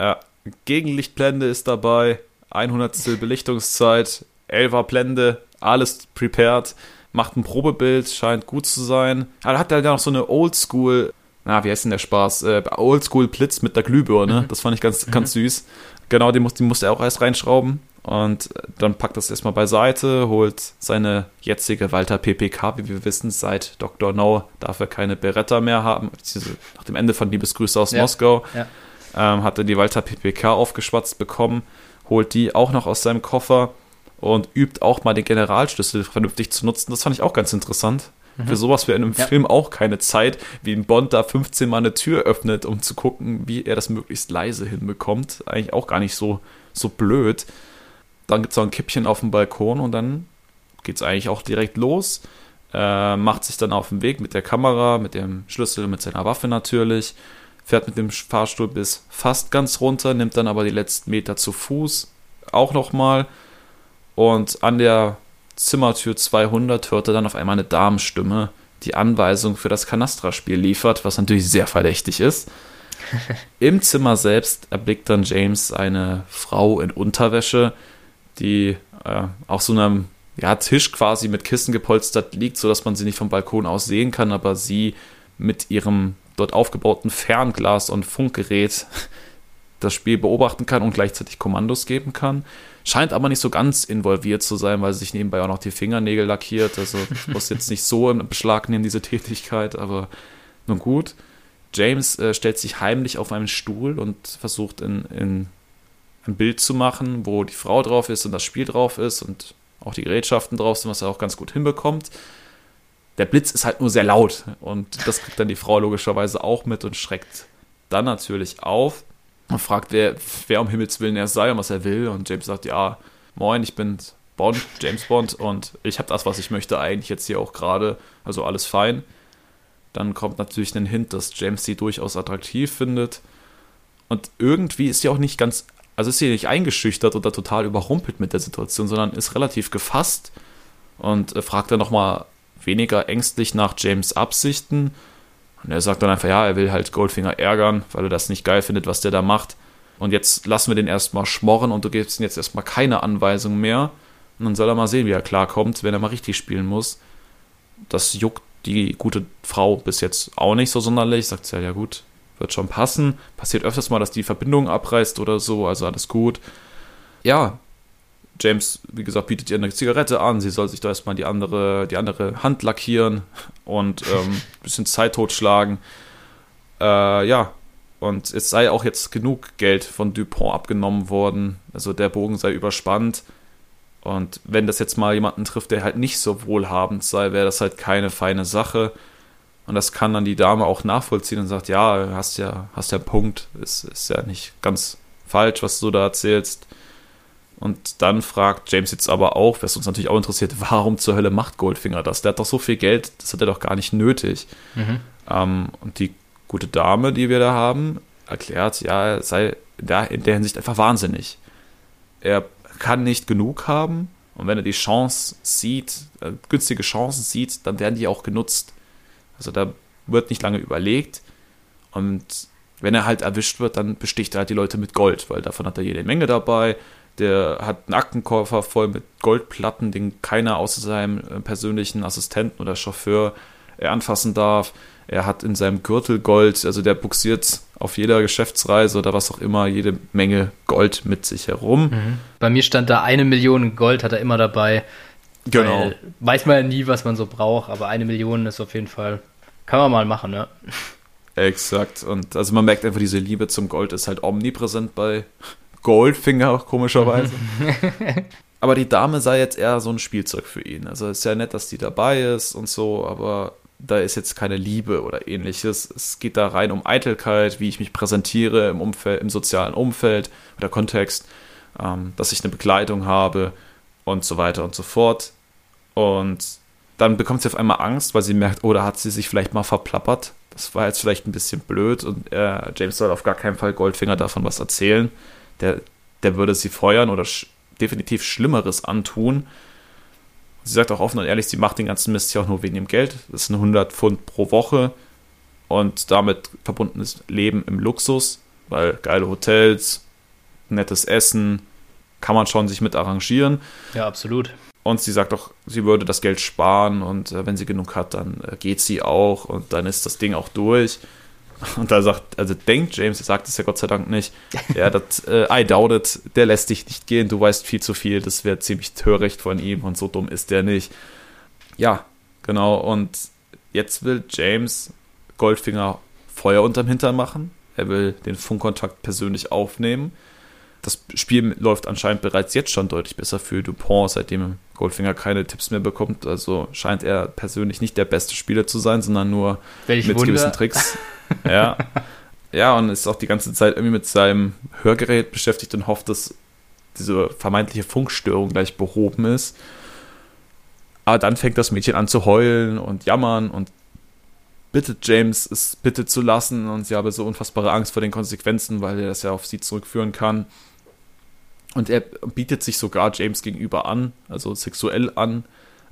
Ja, Gegenlichtblende ist dabei, 100. Belichtungszeit, 11er Blende, alles prepared, macht ein Probebild, scheint gut zu sein. Aber hat er ja noch so eine Oldschool, na, wie heißt denn der Spaß? Äh, Oldschool Blitz mit der Glühbirne, mhm. das fand ich ganz, ganz mhm. süß. Genau, den, muss, den musste er auch erst reinschrauben. Und dann packt das erstmal beiseite, holt seine jetzige Walter PPK, wie wir wissen, seit Dr. No darf er keine Beretta mehr haben, nach dem Ende von Liebesgrüße aus ja. Moskau. Ja ähm, hat er die Walter PPK aufgeschwatzt bekommen, holt die auch noch aus seinem Koffer und übt auch mal den Generalschlüssel vernünftig zu nutzen. Das fand ich auch ganz interessant. Mhm. Für sowas wäre in einem ja. Film auch keine Zeit, wie ein Bond da 15 Mal eine Tür öffnet, um zu gucken, wie er das möglichst leise hinbekommt. Eigentlich auch gar nicht so, so blöd. Dann gibt es noch ein Kippchen auf dem Balkon und dann geht es eigentlich auch direkt los. Äh, macht sich dann auf den Weg mit der Kamera, mit dem Schlüssel, mit seiner Waffe natürlich fährt mit dem Fahrstuhl bis fast ganz runter, nimmt dann aber die letzten Meter zu Fuß auch nochmal. Und an der Zimmertür 200 hört er dann auf einmal eine Damenstimme, die Anweisung für das Canastra-Spiel liefert, was natürlich sehr verdächtig ist. [LAUGHS] Im Zimmer selbst erblickt dann James eine Frau in Unterwäsche, die äh, auf so einem ja, Tisch quasi mit Kissen gepolstert liegt, sodass man sie nicht vom Balkon aus sehen kann, aber sie mit ihrem dort aufgebauten Fernglas und Funkgerät [LAUGHS] das Spiel beobachten kann und gleichzeitig Kommandos geben kann. Scheint aber nicht so ganz involviert zu sein, weil sie sich nebenbei auch noch die Fingernägel lackiert. Also muss jetzt nicht so in Beschlag nehmen, diese Tätigkeit, aber nun gut. James äh, stellt sich heimlich auf einen Stuhl und versucht in, in ein Bild zu machen, wo die Frau drauf ist und das Spiel drauf ist und auch die Gerätschaften drauf sind, was er auch ganz gut hinbekommt. Der Blitz ist halt nur sehr laut und das kriegt dann die Frau logischerweise auch mit und schreckt dann natürlich auf und fragt, wer, wer um Himmels Willen er sei und was er will. Und James sagt, ja, moin, ich bin Bond, James Bond und ich habe das, was ich möchte, eigentlich jetzt hier auch gerade, also alles fein. Dann kommt natürlich ein Hint, dass James sie durchaus attraktiv findet. Und irgendwie ist sie auch nicht ganz, also ist sie nicht eingeschüchtert oder total überrumpelt mit der Situation, sondern ist relativ gefasst und äh, fragt dann nochmal weniger ängstlich nach James Absichten und er sagt dann einfach, ja, er will halt Goldfinger ärgern, weil er das nicht geil findet, was der da macht. Und jetzt lassen wir den erstmal schmorren und du gibst ihm jetzt erstmal keine Anweisung mehr. Und dann soll er mal sehen, wie er klarkommt, wenn er mal richtig spielen muss. Das juckt die gute Frau bis jetzt auch nicht so sonderlich. Sagt sie, ja, ja gut, wird schon passen. Passiert öfters mal, dass die Verbindung abreißt oder so, also alles gut. Ja, James, wie gesagt, bietet ihr eine Zigarette an. Sie soll sich da erstmal die andere, die andere Hand lackieren und ähm, ein [LAUGHS] bisschen Zeit totschlagen. Äh, ja, und es sei auch jetzt genug Geld von Dupont abgenommen worden. Also der Bogen sei überspannt. Und wenn das jetzt mal jemanden trifft, der halt nicht so wohlhabend sei, wäre das halt keine feine Sache. Und das kann dann die Dame auch nachvollziehen und sagt, ja, hast ja, hast ja einen Punkt. Ist, ist ja nicht ganz falsch, was du da erzählst. Und dann fragt James jetzt aber auch, was uns natürlich auch interessiert, warum zur Hölle macht Goldfinger das? Der hat doch so viel Geld, das hat er doch gar nicht nötig. Mhm. Ähm, und die gute Dame, die wir da haben, erklärt, ja, er sei da in der Hinsicht einfach wahnsinnig. Er kann nicht genug haben und wenn er die Chance sieht, äh, günstige Chancen sieht, dann werden die auch genutzt. Also da wird nicht lange überlegt und wenn er halt erwischt wird, dann besticht er halt die Leute mit Gold, weil davon hat er jede Menge dabei der hat einen Aktenkoffer voll mit Goldplatten, den keiner außer seinem äh, persönlichen Assistenten oder Chauffeur äh, anfassen darf. Er hat in seinem Gürtel Gold, also der buxiert auf jeder Geschäftsreise oder was auch immer jede Menge Gold mit sich herum. Mhm. Bei mir stand da eine Million Gold, hat er immer dabei. Genau. Weiß man ja nie, was man so braucht, aber eine Million ist auf jeden Fall, kann man mal machen, ja. Exakt. Und also man merkt einfach, diese Liebe zum Gold ist halt omnipräsent bei Goldfinger, komischerweise. [LAUGHS] aber die Dame sei jetzt eher so ein Spielzeug für ihn. Also ist ja nett, dass die dabei ist und so, aber da ist jetzt keine Liebe oder ähnliches. Es geht da rein um Eitelkeit, wie ich mich präsentiere im Umfeld, im sozialen Umfeld oder Kontext, ähm, dass ich eine Begleitung habe und so weiter und so fort. Und dann bekommt sie auf einmal Angst, weil sie merkt, oh, da hat sie sich vielleicht mal verplappert. Das war jetzt vielleicht ein bisschen blöd und äh, James soll auf gar keinen Fall Goldfinger davon was erzählen der, der würde sie feuern oder sch definitiv Schlimmeres antun. Sie sagt auch offen und ehrlich, sie macht den ganzen Mist ja auch nur wegen dem Geld. Das sind 100 Pfund pro Woche und damit verbundenes Leben im Luxus, weil geile Hotels, nettes Essen, kann man schon sich mit arrangieren. Ja, absolut. Und sie sagt auch, sie würde das Geld sparen und äh, wenn sie genug hat, dann äh, geht sie auch und dann ist das Ding auch durch. [LAUGHS] Und da sagt, also denkt James, er sagt es ja Gott sei Dank nicht, [LAUGHS] ja, das, äh, I doubt it, der lässt dich nicht gehen, du weißt viel zu viel, das wäre ziemlich töricht von ihm und so dumm ist der nicht. Ja, genau, und jetzt will James Goldfinger Feuer unterm Hintern machen. Er will den Funkkontakt persönlich aufnehmen. Das Spiel läuft anscheinend bereits jetzt schon deutlich besser für Dupont, seitdem Goldfinger keine Tipps mehr bekommt. Also scheint er persönlich nicht der beste Spieler zu sein, sondern nur Welch mit Wunder. gewissen Tricks. [LAUGHS] ja. Ja, und ist auch die ganze Zeit irgendwie mit seinem Hörgerät beschäftigt und hofft, dass diese vermeintliche Funkstörung gleich behoben ist. Aber dann fängt das Mädchen an zu heulen und jammern und bittet James, es bitte zu lassen. Und sie habe so unfassbare Angst vor den Konsequenzen, weil er das ja auf sie zurückführen kann. Und er bietet sich sogar James gegenüber an, also sexuell an,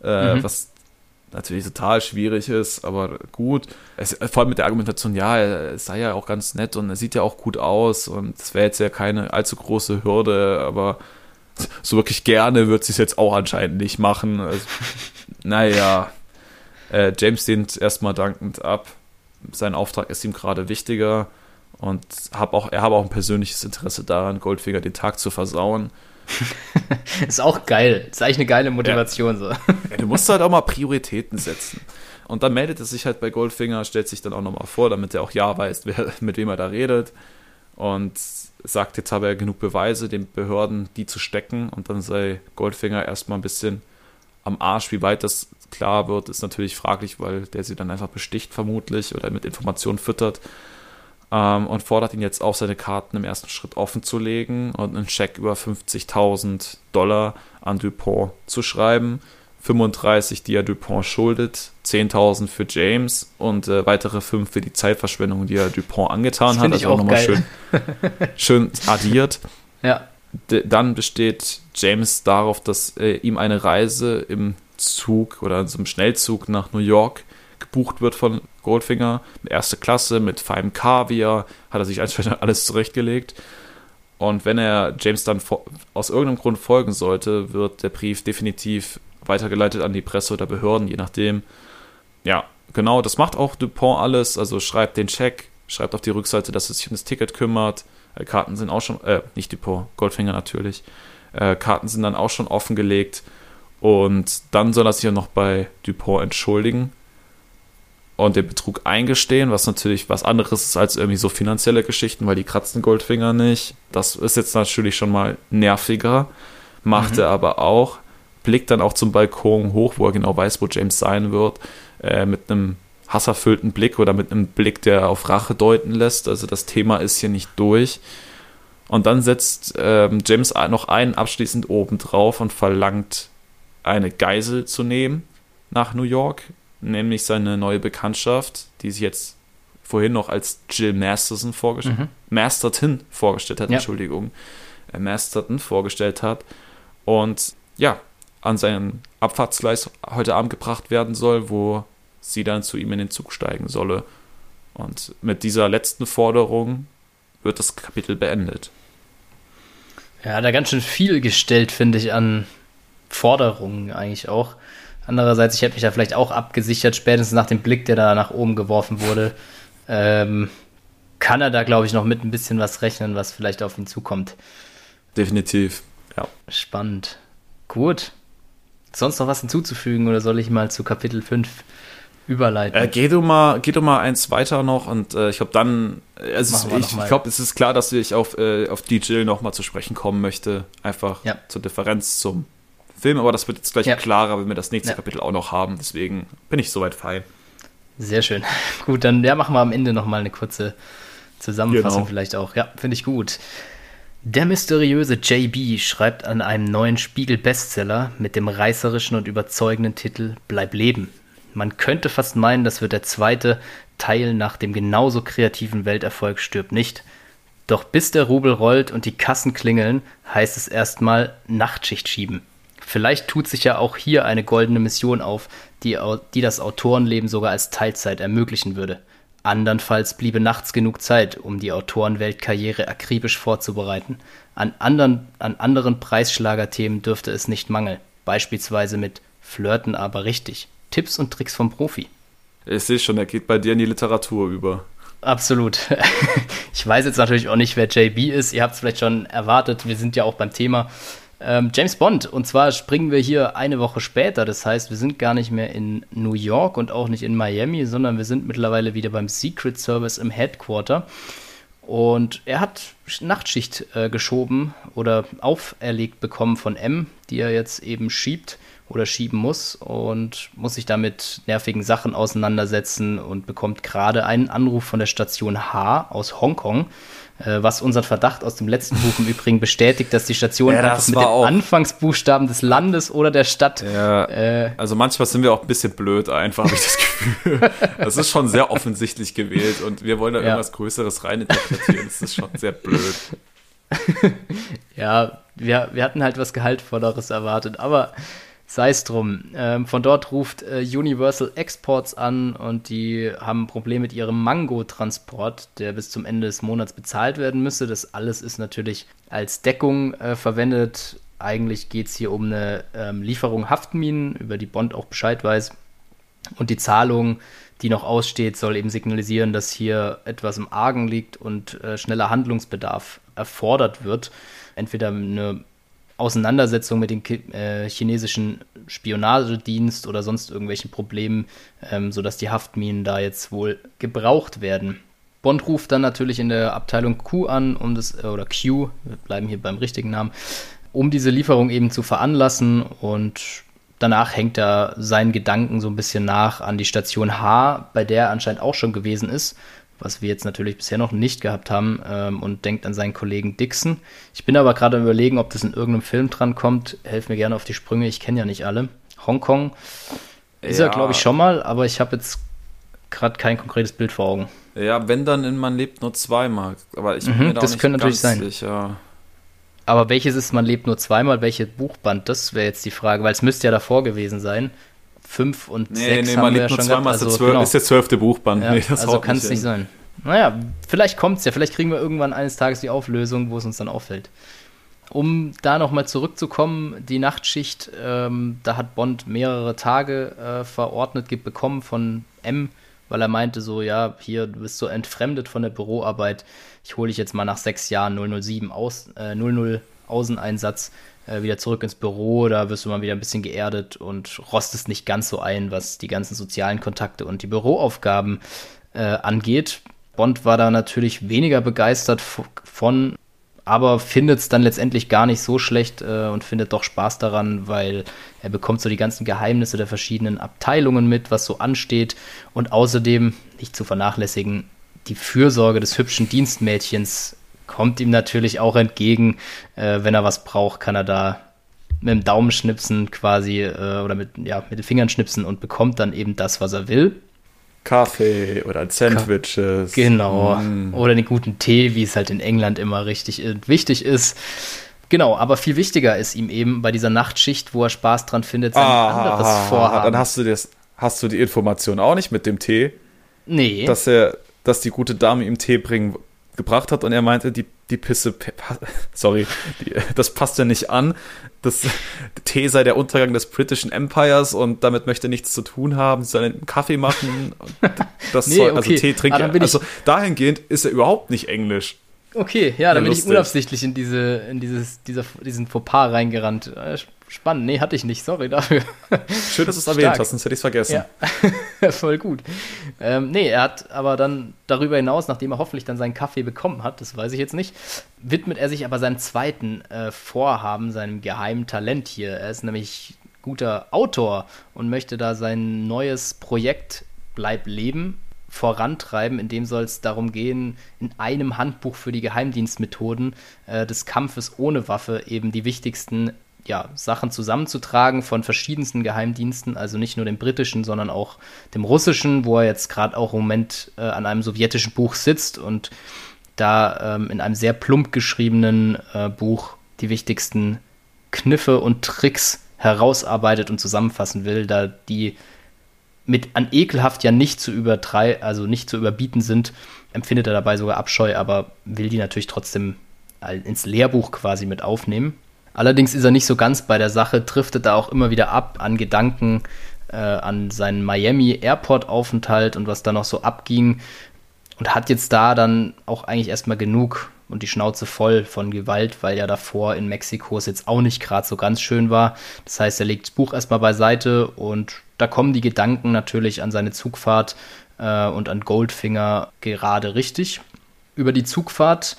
äh, mhm. was natürlich total schwierig ist, aber gut. Es, vor allem mit der Argumentation, ja, es sei ja auch ganz nett und er sieht ja auch gut aus und es wäre jetzt ja keine allzu große Hürde, aber so wirklich gerne wird sie es jetzt auch anscheinend nicht machen. Also, [LAUGHS] naja, äh, James lehnt erstmal dankend ab. Sein Auftrag ist ihm gerade wichtiger Und hab auch, er habe auch ein persönliches Interesse daran, Goldfinger den Tag zu versauen. [LAUGHS] ist auch geil. Ist eigentlich eine geile Motivation. Ja. So. Ja, du musst halt auch mal Prioritäten setzen. Und dann meldet er sich halt bei Goldfinger, stellt sich dann auch nochmal vor, damit er auch ja weiß, wer, mit wem er da redet. Und sagt, jetzt habe er genug Beweise, den Behörden die zu stecken. Und dann sei Goldfinger erstmal ein bisschen am Arsch. Wie weit das klar wird, ist natürlich fraglich, weil der sie dann einfach besticht, vermutlich, oder mit Informationen füttert. Ähm, und fordert ihn jetzt auch, seine Karten im ersten Schritt offen zu legen und einen Scheck über 50.000 Dollar an Dupont zu schreiben 35, die er Dupont schuldet, 10.000 für James und äh, weitere 5 für die Zeitverschwendung, die er Dupont angetan das hat. Also auch nochmal schön, [LAUGHS] schön addiert. Ja. D dann besteht James darauf, dass äh, ihm eine Reise im Zug oder in so einem Schnellzug nach New York gebucht wird von Goldfinger. Erste Klasse mit feinem Kaviar, hat er sich [LAUGHS] einfach alles zurechtgelegt. Und wenn er James dann aus irgendeinem Grund folgen sollte, wird der Brief definitiv weitergeleitet an die Presse oder Behörden, je nachdem. Ja, genau, das macht auch Dupont alles. Also schreibt den Check, schreibt auf die Rückseite, dass er sich um das Ticket kümmert. Äh, Karten sind auch schon, äh, nicht Dupont, Goldfinger natürlich. Äh, Karten sind dann auch schon offengelegt. Und dann soll er sich ja noch bei Dupont entschuldigen und den Betrug eingestehen, was natürlich was anderes ist als irgendwie so finanzielle Geschichten, weil die kratzen Goldfinger nicht. Das ist jetzt natürlich schon mal nerviger. Macht mhm. er aber auch blickt dann auch zum Balkon hoch, wo er genau weiß, wo James sein wird, äh, mit einem hasserfüllten Blick oder mit einem Blick, der auf Rache deuten lässt. Also das Thema ist hier nicht durch. Und dann setzt ähm, James noch einen abschließend oben drauf und verlangt, eine Geisel zu nehmen nach New York, nämlich seine neue Bekanntschaft, die sich jetzt vorhin noch als Jill Masterson vorgestellt, mhm. Masterton vorgestellt hat, ja. Entschuldigung, äh, Masterton vorgestellt hat. Und ja, an seinen Abfahrtsgleis heute Abend gebracht werden soll, wo sie dann zu ihm in den Zug steigen solle. Und mit dieser letzten Forderung wird das Kapitel beendet. Ja, da ganz schön viel gestellt, finde ich, an Forderungen eigentlich auch. Andererseits, ich hätte mich da vielleicht auch abgesichert, spätestens nach dem Blick, der da nach oben geworfen wurde. Ähm, kann er da, glaube ich, noch mit ein bisschen was rechnen, was vielleicht auf ihn zukommt. Definitiv, ja. Spannend. Gut sonst noch was hinzuzufügen oder soll ich mal zu Kapitel 5 überleiten? Äh, geh, du mal, geh du mal eins weiter noch und äh, ich glaube dann, äh, ist, ich, ich glaube, es ist klar, dass ich auf, äh, auf die Jill nochmal zu sprechen kommen möchte, einfach ja. zur Differenz zum Film, aber das wird jetzt gleich ja. klarer, wenn wir das nächste ja. Kapitel auch noch haben, deswegen bin ich soweit fein. Sehr schön. [LAUGHS] Gut, dann ja, machen wir am Ende nochmal eine kurze Zusammenfassung genau. vielleicht auch. Ja, finde ich gut. Der mysteriöse JB schreibt an einem neuen Spiegel-Bestseller mit dem reißerischen und überzeugenden Titel Bleib leben. Man könnte fast meinen, das wird der zweite Teil nach dem genauso kreativen Welterfolg Stirb nicht. Doch bis der Rubel rollt und die Kassen klingeln, heißt es erstmal Nachtschicht schieben. Vielleicht tut sich ja auch hier eine goldene Mission auf, die, die das Autorenleben sogar als Teilzeit ermöglichen würde. Andernfalls bliebe nachts genug Zeit, um die Autorenweltkarriere akribisch vorzubereiten. An anderen, an anderen Preisschlagerthemen dürfte es nicht mangeln. Beispielsweise mit Flirten aber richtig. Tipps und Tricks vom Profi. Ich sehe schon, er geht bei dir in die Literatur über. Absolut. [LAUGHS] Ich weiß jetzt natürlich auch nicht, wer JB ist. Ihr habt es vielleicht schon erwartet. Wir sind ja auch beim Thema. Ähm, James Bond. Und zwar springen wir hier eine Woche später. Das heißt, wir sind gar nicht mehr in New York und auch nicht in Miami, sondern wir sind mittlerweile wieder beim Secret Service im Headquarter. Und er hat Nachtschicht äh, geschoben oder auferlegt bekommen von M, die er jetzt eben schiebt oder schieben muss und muss sich damit nervigen Sachen auseinandersetzen und bekommt gerade einen Anruf von der Station H aus Hongkong was unseren Verdacht aus dem letzten Buch im Übrigen bestätigt, dass die Station ja, einfach mit den. Anfangsbuchstaben des Landes oder der Stadt. Ja, äh, also manchmal sind wir auch ein bisschen blöd, einfach habe ich das Gefühl. [LAUGHS] Das ist schon sehr offensichtlich gewählt und wir wollen da ja. irgendwas Größeres reininterpretieren. Das ist schon sehr blöd. [LAUGHS] ja, wir, wir hatten halt was Gehaltvolleres erwartet, aber Sei es drum. Ähm, von dort ruft äh, Universal Exports an und die haben ein Problem mit ihrem Mango-Transport, der bis zum Ende des Monats bezahlt werden müsste. Das alles ist natürlich als Deckung äh, verwendet. Eigentlich geht es hier um eine ähm, Lieferung Haftminen, über die Bond auch Bescheid weiß. Und die Zahlung die noch aussteht, soll eben signalisieren, dass hier etwas im Argen liegt und äh, schneller Handlungsbedarf erfordert wird. Entweder eine Auseinandersetzung mit dem äh, chinesischen Spionagedienst oder sonst irgendwelchen Problemen, ähm, sodass die Haftminen da jetzt wohl gebraucht werden. Bond ruft dann natürlich in der Abteilung Q an, um das, äh, oder Q, wir bleiben hier beim richtigen Namen, um diese Lieferung eben zu veranlassen und danach hängt er seinen Gedanken so ein bisschen nach an die Station H, bei der er anscheinend auch schon gewesen ist was wir jetzt natürlich bisher noch nicht gehabt haben, ähm, und denkt an seinen Kollegen Dixon. Ich bin aber gerade überlegen, ob das in irgendeinem Film dran kommt. Helf mir gerne auf die Sprünge, ich kenne ja nicht alle. Hongkong ist ja. er, glaube ich, schon mal, aber ich habe jetzt gerade kein konkretes Bild vor Augen. Ja, wenn dann in Man lebt nur zweimal. Aber ich bin mhm, mir da das könnte natürlich sein. Sicher. Aber welches ist Man lebt nur zweimal? Welches Buchband? Das wäre jetzt die Frage, weil es müsste ja davor gewesen sein. 5 und 6 nee, nee, haben wir ja schon gehabt. Also, zwölf, genau. ist der zwölfte Buchband. Ja, nee, also kann es nicht sein. Naja, vielleicht kommt es ja. Vielleicht kriegen wir irgendwann eines Tages die Auflösung, wo es uns dann auffällt. Um da nochmal zurückzukommen, die Nachtschicht, ähm, da hat Bond mehrere Tage äh, verordnet bekommen von M, weil er meinte so, ja, hier, du bist so entfremdet von der Büroarbeit. Ich hole dich jetzt mal nach sechs Jahren 007 aus, äh, 00 Außeneinsatz äh, wieder zurück ins Büro, da wirst du mal wieder ein bisschen geerdet und rostest nicht ganz so ein, was die ganzen sozialen Kontakte und die Büroaufgaben äh, angeht. Bond war da natürlich weniger begeistert von, aber findet es dann letztendlich gar nicht so schlecht äh, und findet doch Spaß daran, weil er bekommt so die ganzen Geheimnisse der verschiedenen Abteilungen mit, was so ansteht und außerdem, nicht zu vernachlässigen, die Fürsorge des hübschen Dienstmädchens kommt ihm natürlich auch entgegen. Äh, wenn er was braucht, kann er da mit dem Daumen schnipsen quasi äh, oder mit, ja, mit den Fingern schnipsen und bekommt dann eben das, was er will. Kaffee oder Sandwiches. Genau. Mm. Oder den guten Tee, wie es halt in England immer richtig äh, wichtig ist. Genau, aber viel wichtiger ist ihm eben bei dieser Nachtschicht, wo er Spaß dran findet, sein ah, anderes Vorhaben. Dann hast du das, hast du die Information auch nicht mit dem Tee? Nee. Dass er, dass die gute Dame ihm Tee bringen gebracht hat und er meinte, die, die Pisse, sorry, die, das passt ja nicht an. Das Tee sei der Untergang des britischen Empires und damit möchte nichts zu tun haben. Sie soll einen Kaffee machen. [LAUGHS] Das nee, soll, also Tee trinken. Ah, also dahingehend ist er überhaupt nicht Englisch. Okay, ja, dann bin ich unabsichtlich in diese, in dieses, dieser, diesen Fauxpas reingerannt. Äh, spannend. Nee, hatte ich nicht. Sorry dafür. [LAUGHS] Schön, dass du es erwähnt hast, sonst hätte ich es vergessen. Ja, [LAUGHS] voll gut. Ähm, nee, er hat aber dann darüber hinaus, nachdem er hoffentlich dann seinen Kaffee bekommen hat, das weiß ich jetzt nicht, widmet er sich aber seinem zweiten äh, Vorhaben, seinem geheimen Talent hier. Er ist nämlich guter Autor und möchte da sein neues Projekt Bleib leben vorantreiben. In dem soll es darum gehen, in einem Handbuch für die Geheimdienstmethoden äh, des Kampfes ohne Waffe eben die wichtigsten ja, Sachen zusammenzutragen von verschiedensten Geheimdiensten, also nicht nur dem britischen, sondern auch dem russischen, wo er jetzt gerade auch im Moment äh, an einem sowjetischen Buch sitzt und da ähm, in einem sehr plump geschriebenen äh, Buch die wichtigsten Kniffe und Tricks herausarbeitet und zusammenfassen will, da die mit an ekelhaft ja nicht zu übertrei also nicht zu überbieten sind, empfindet er dabei sogar Abscheu, aber will die natürlich trotzdem ins Lehrbuch quasi mit aufnehmen. Allerdings ist er nicht so ganz bei der Sache, driftet da auch immer wieder ab an Gedanken äh, an seinen Miami Airport Aufenthalt und was da noch so abging und hat jetzt da dann auch eigentlich erstmal genug und die Schnauze voll von Gewalt, weil ja davor in Mexiko es jetzt auch nicht gerade so ganz schön war. Das heißt, er legt das Buch erstmal beiseite und da kommen die Gedanken natürlich an seine Zugfahrt äh, und an Goldfinger gerade richtig. Über die Zugfahrt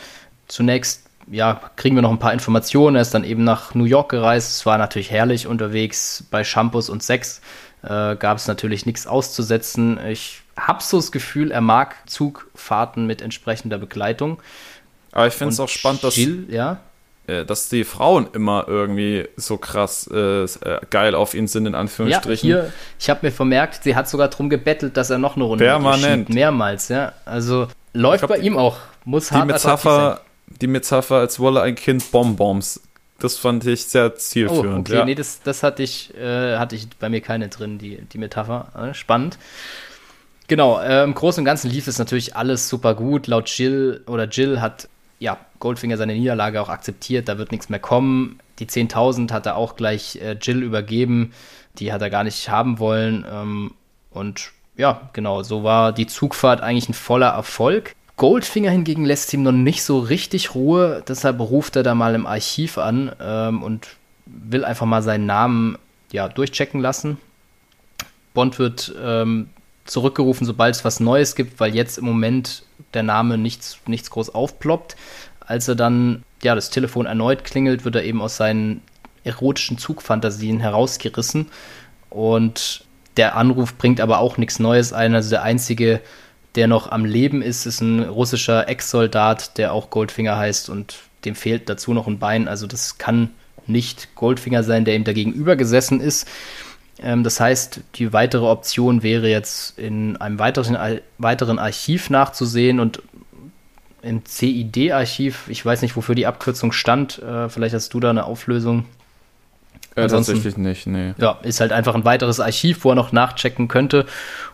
zunächst ja, kriegen wir noch ein paar Informationen. Er ist dann eben nach New York gereist. Es war natürlich herrlich unterwegs. Bei Shampoos und Sex äh, gab es natürlich nichts auszusetzen. Ich habe so das Gefühl, er mag Zugfahrten mit entsprechender Begleitung. Aber ich finde es auch spannend, dass, Jill, ja? Äh, dass die Frauen immer irgendwie so krass äh, äh, geil auf ihn sind, in Anführungsstrichen. Ja, hier, ich habe mir vermerkt, sie hat sogar darum gebettelt, dass er noch eine Runde Permanent. Mehrmals, ja. Also läuft glaub, bei ihm auch. Muss die hart Metapher, Die Metapher, als wolle ein Kind Bonbons. Das fand ich sehr zielführend. Oh, okay, ja. nee, das, das hatte ich, äh, hatte ich bei mir keine drin, die, die Metapher. Äh, spannend. Genau, äh, im Großen und Ganzen lief es natürlich alles super gut. Laut Jill oder Jill hat ja, Goldfinger seine Niederlage auch akzeptiert, da wird nichts mehr kommen. Die 10.000 hat er auch gleich äh, Jill übergeben, die hat er gar nicht haben wollen. Ähm, und ja, genau, so war die Zugfahrt eigentlich ein voller Erfolg. Goldfinger hingegen lässt ihm noch nicht so richtig Ruhe, deshalb ruft er da mal im Archiv an ähm, und will einfach mal seinen Namen ja, durchchecken lassen. Bond wird ähm, zurückgerufen, sobald es was Neues gibt, weil jetzt im Moment der Name nichts, nichts groß aufploppt. Als er dann ja, das Telefon erneut klingelt, wird er eben aus seinen erotischen Zugfantasien herausgerissen. Und der Anruf bringt aber auch nichts Neues ein. Also der einzige, der noch am Leben ist, ist ein russischer Ex-Soldat, der auch Goldfinger heißt und dem fehlt dazu noch ein Bein. Also das kann nicht Goldfinger sein, der ihm dagegenüber gesessen ist. Ähm, das heißt, die weitere Option wäre jetzt in einem weiteren, weiteren Archiv nachzusehen und im CID-Archiv, ich weiß nicht, wofür die Abkürzung stand, äh, vielleicht hast du da eine Auflösung. Äh, tatsächlich nicht, nee. Ja, ist halt einfach ein weiteres Archiv, wo er noch nachchecken könnte.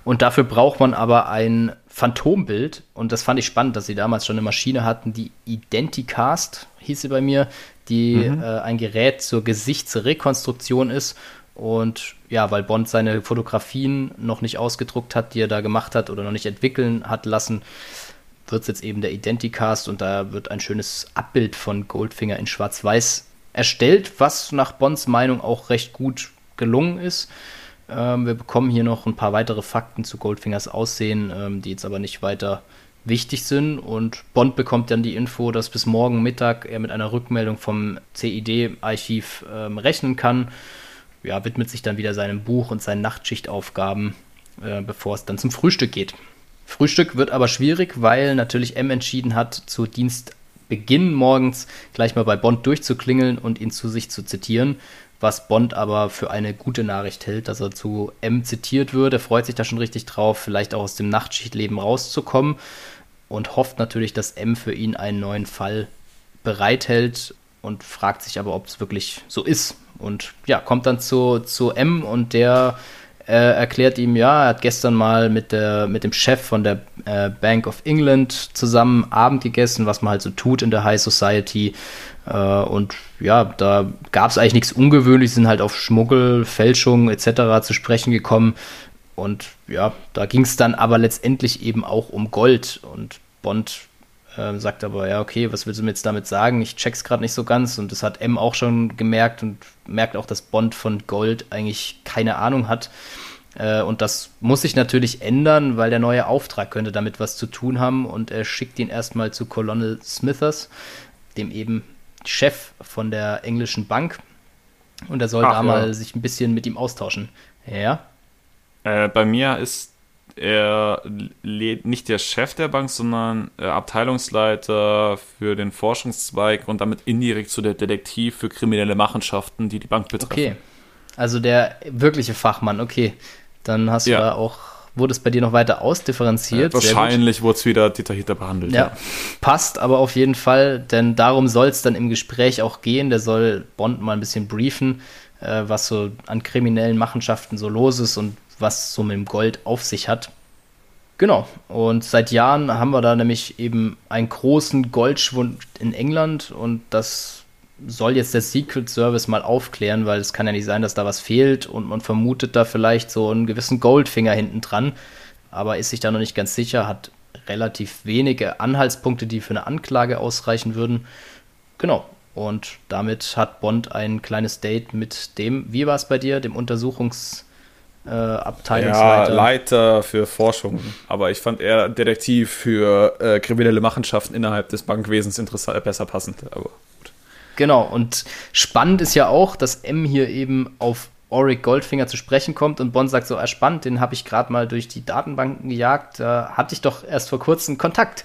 Und dafür braucht man aber ein Phantombild. Und das fand ich spannend, dass sie damals schon eine Maschine hatten, die Identicast, hieß sie bei mir, die mhm. äh, ein Gerät zur Gesichtsrekonstruktion ist. Und ja, weil Bond seine Fotografien noch nicht ausgedruckt hat, die er da gemacht hat oder noch nicht entwickeln hat lassen, wird es jetzt eben der Identicast und da wird ein schönes Abbild von Goldfinger in Schwarz-Weiß erstellt, was nach Bonds Meinung auch recht gut gelungen ist. Ähm, wir bekommen hier noch ein paar weitere Fakten zu Goldfingers Aussehen, ähm, die jetzt aber nicht weiter wichtig sind. Und Bond bekommt dann die Info, dass bis morgen Mittag er mit einer Rückmeldung vom CID-Archiv ähm, rechnen kann. Ja, widmet sich dann wieder seinem Buch und seinen Nachtschichtaufgaben, äh, bevor es dann zum Frühstück geht. Frühstück wird aber schwierig, weil natürlich M entschieden hat, zu Dienstbeginn morgens gleich mal bei Bond durchzuklingeln und ihn zu sich zu zitieren, was Bond aber für eine gute Nachricht hält, dass er zu M zitiert wird. Er freut sich da schon richtig drauf, vielleicht auch aus dem Nachtschichtleben rauszukommen und hofft natürlich, dass M für ihn einen neuen Fall bereithält und fragt sich aber, ob es wirklich so ist. Und ja, kommt dann zu, zu M und der äh, erklärt ihm, ja, er hat gestern mal mit, der, mit dem Chef von der äh, Bank of England zusammen Abend gegessen, was man halt so tut in der High Society. Äh, und ja, da gab es eigentlich nichts Ungewöhnliches, sind halt auf Schmuggel, Fälschung etc. zu sprechen gekommen. Und ja, da ging es dann aber letztendlich eben auch um Gold. Und Bond äh, sagt aber, ja, okay, was willst du mir jetzt damit sagen? Ich check's gerade nicht so ganz. Und das hat M auch schon gemerkt und merkt auch, dass Bond von Gold eigentlich keine Ahnung hat. Äh, und das muss sich natürlich ändern, weil der neue Auftrag könnte damit was zu tun haben. Und er schickt ihn erstmal zu Colonel Smithers, dem eben Chef von der englischen Bank. Und er soll Ach, da ja. mal sich ein bisschen mit ihm austauschen. Ja. Äh, bei mir ist er nicht der Chef der Bank, sondern äh, Abteilungsleiter für den Forschungszweig und damit indirekt zu der Detektiv für kriminelle Machenschaften, die die Bank betreffen. Okay, also der wirkliche Fachmann, okay. Dann hast ja. du da auch, wurde es bei dir noch weiter ausdifferenziert. Ja, wahrscheinlich wurde es wieder detaillierter behandelt. Ja, ja, passt aber auf jeden Fall, denn darum soll es dann im Gespräch auch gehen. Der soll Bond mal ein bisschen briefen, äh, was so an kriminellen Machenschaften so los ist und was so mit dem Gold auf sich hat. Genau, und seit Jahren haben wir da nämlich eben einen großen Goldschwund in England und das soll jetzt der Secret Service mal aufklären, weil es kann ja nicht sein, dass da was fehlt und man vermutet da vielleicht so einen gewissen Goldfinger hinten dran, aber ist sich da noch nicht ganz sicher, hat relativ wenige Anhaltspunkte, die für eine Anklage ausreichen würden. Genau, und damit hat Bond ein kleines Date mit dem, wie war es bei dir, dem Untersuchungs- äh, Abteilungsleiter. Ja, Leiter für Forschung. Aber ich fand eher Detektiv für äh, kriminelle Machenschaften innerhalb des Bankwesens interessant, besser passend. Aber gut. Genau, und spannend ist ja auch, dass M hier eben auf Auric Goldfinger zu sprechen kommt und Bond sagt so, ah, spannend, den habe ich gerade mal durch die Datenbanken gejagt, da hatte ich doch erst vor kurzem Kontakt.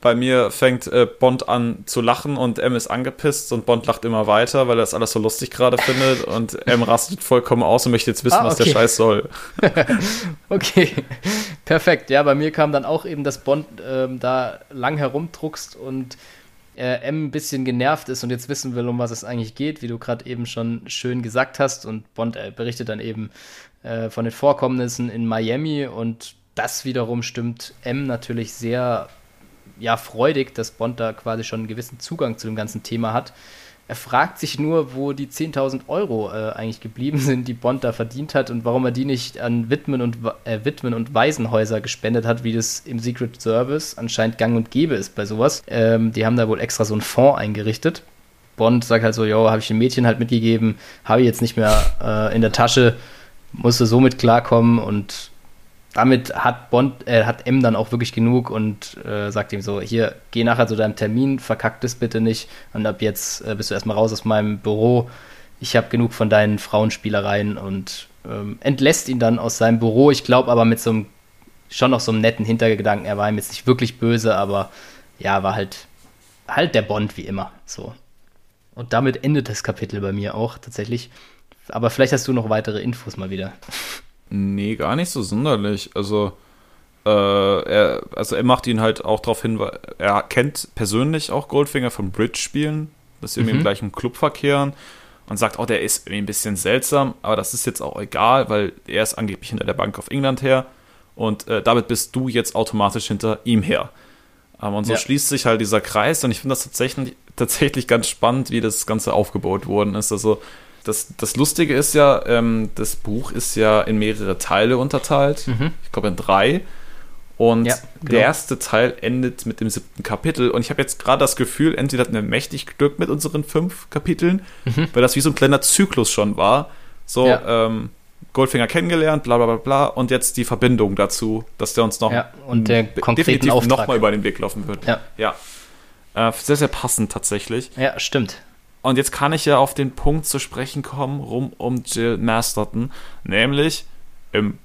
Bei mir fängt äh, Bond an zu lachen und M ist angepisst und Bond lacht immer weiter, weil er das alles so lustig gerade [LAUGHS] findet und M rastet vollkommen aus und möchte jetzt wissen, ah, okay. was der Scheiß soll. [LAUGHS] okay, [LAUGHS] perfekt. Ja, bei mir kam dann auch eben, dass Bond ähm, da lang herumdruckst und äh, M ein bisschen genervt ist und jetzt wissen will, um was es eigentlich geht, wie du gerade eben schon schön gesagt hast. Und Bond äh, berichtet dann eben äh, von den Vorkommnissen in Miami und das wiederum stimmt M natürlich sehr ja, freudig, dass Bond da quasi schon einen gewissen Zugang zu dem ganzen Thema hat. Er fragt sich nur, wo die 10.000 Euro äh, eigentlich geblieben sind, die Bond da verdient hat und warum er die nicht an Witwen und, äh, Witwen und Waisenhäuser gespendet hat, wie das im Secret Service anscheinend gang und gäbe ist bei sowas. Ähm, die haben da wohl extra so einen Fonds eingerichtet. Bond sagt halt so, jo, habe ich dem Mädchen halt mitgegeben, habe ich jetzt nicht mehr äh, in der Tasche, musste somit klarkommen und damit hat Bond, äh, hat M dann auch wirklich genug und äh, sagt ihm so, hier, geh nachher zu deinem Termin, verkack das bitte nicht und ab jetzt äh, bist du erstmal raus aus meinem Büro. Ich habe genug von deinen Frauenspielereien und ähm, entlässt ihn dann aus seinem Büro. Ich glaube aber mit so einem, schon noch so einem netten Hintergedanken. Er war ihm jetzt nicht wirklich böse, aber ja, war halt, halt der Bond wie immer. So. Und damit endet das Kapitel bei mir auch tatsächlich. Aber vielleicht hast du noch weitere Infos mal wieder. [LAUGHS] Nee, gar nicht so sonderlich. Also, äh, er, also er macht ihn halt auch darauf hin, weil er kennt persönlich auch Goldfinger vom Bridge-Spielen, dass sie mhm. im gleichen Club verkehren und sagt, oh, der ist irgendwie ein bisschen seltsam, aber das ist jetzt auch egal, weil er ist angeblich hinter der Bank of England her und äh, damit bist du jetzt automatisch hinter ihm her. Ähm, und so ja. schließt sich halt dieser Kreis und ich finde das tatsächlich, tatsächlich ganz spannend, wie das Ganze aufgebaut worden ist. Also das, das Lustige ist ja, ähm, das Buch ist ja in mehrere Teile unterteilt. Mhm. Ich glaube in drei. Und ja, genau. der erste Teil endet mit dem siebten Kapitel. Und ich habe jetzt gerade das Gefühl, entweder hatten wir mächtig Glück mit unseren fünf Kapiteln, mhm. weil das wie so ein kleiner Zyklus schon war. So, ja. ähm, Goldfinger kennengelernt, bla bla bla bla. Und jetzt die Verbindung dazu, dass der uns noch ja, und der definitiv nochmal über den Weg laufen wird. Ja. ja. Äh, sehr, sehr passend tatsächlich. Ja, stimmt. Und jetzt kann ich ja auf den Punkt zu sprechen kommen, rum um Jill Masterton. Nämlich im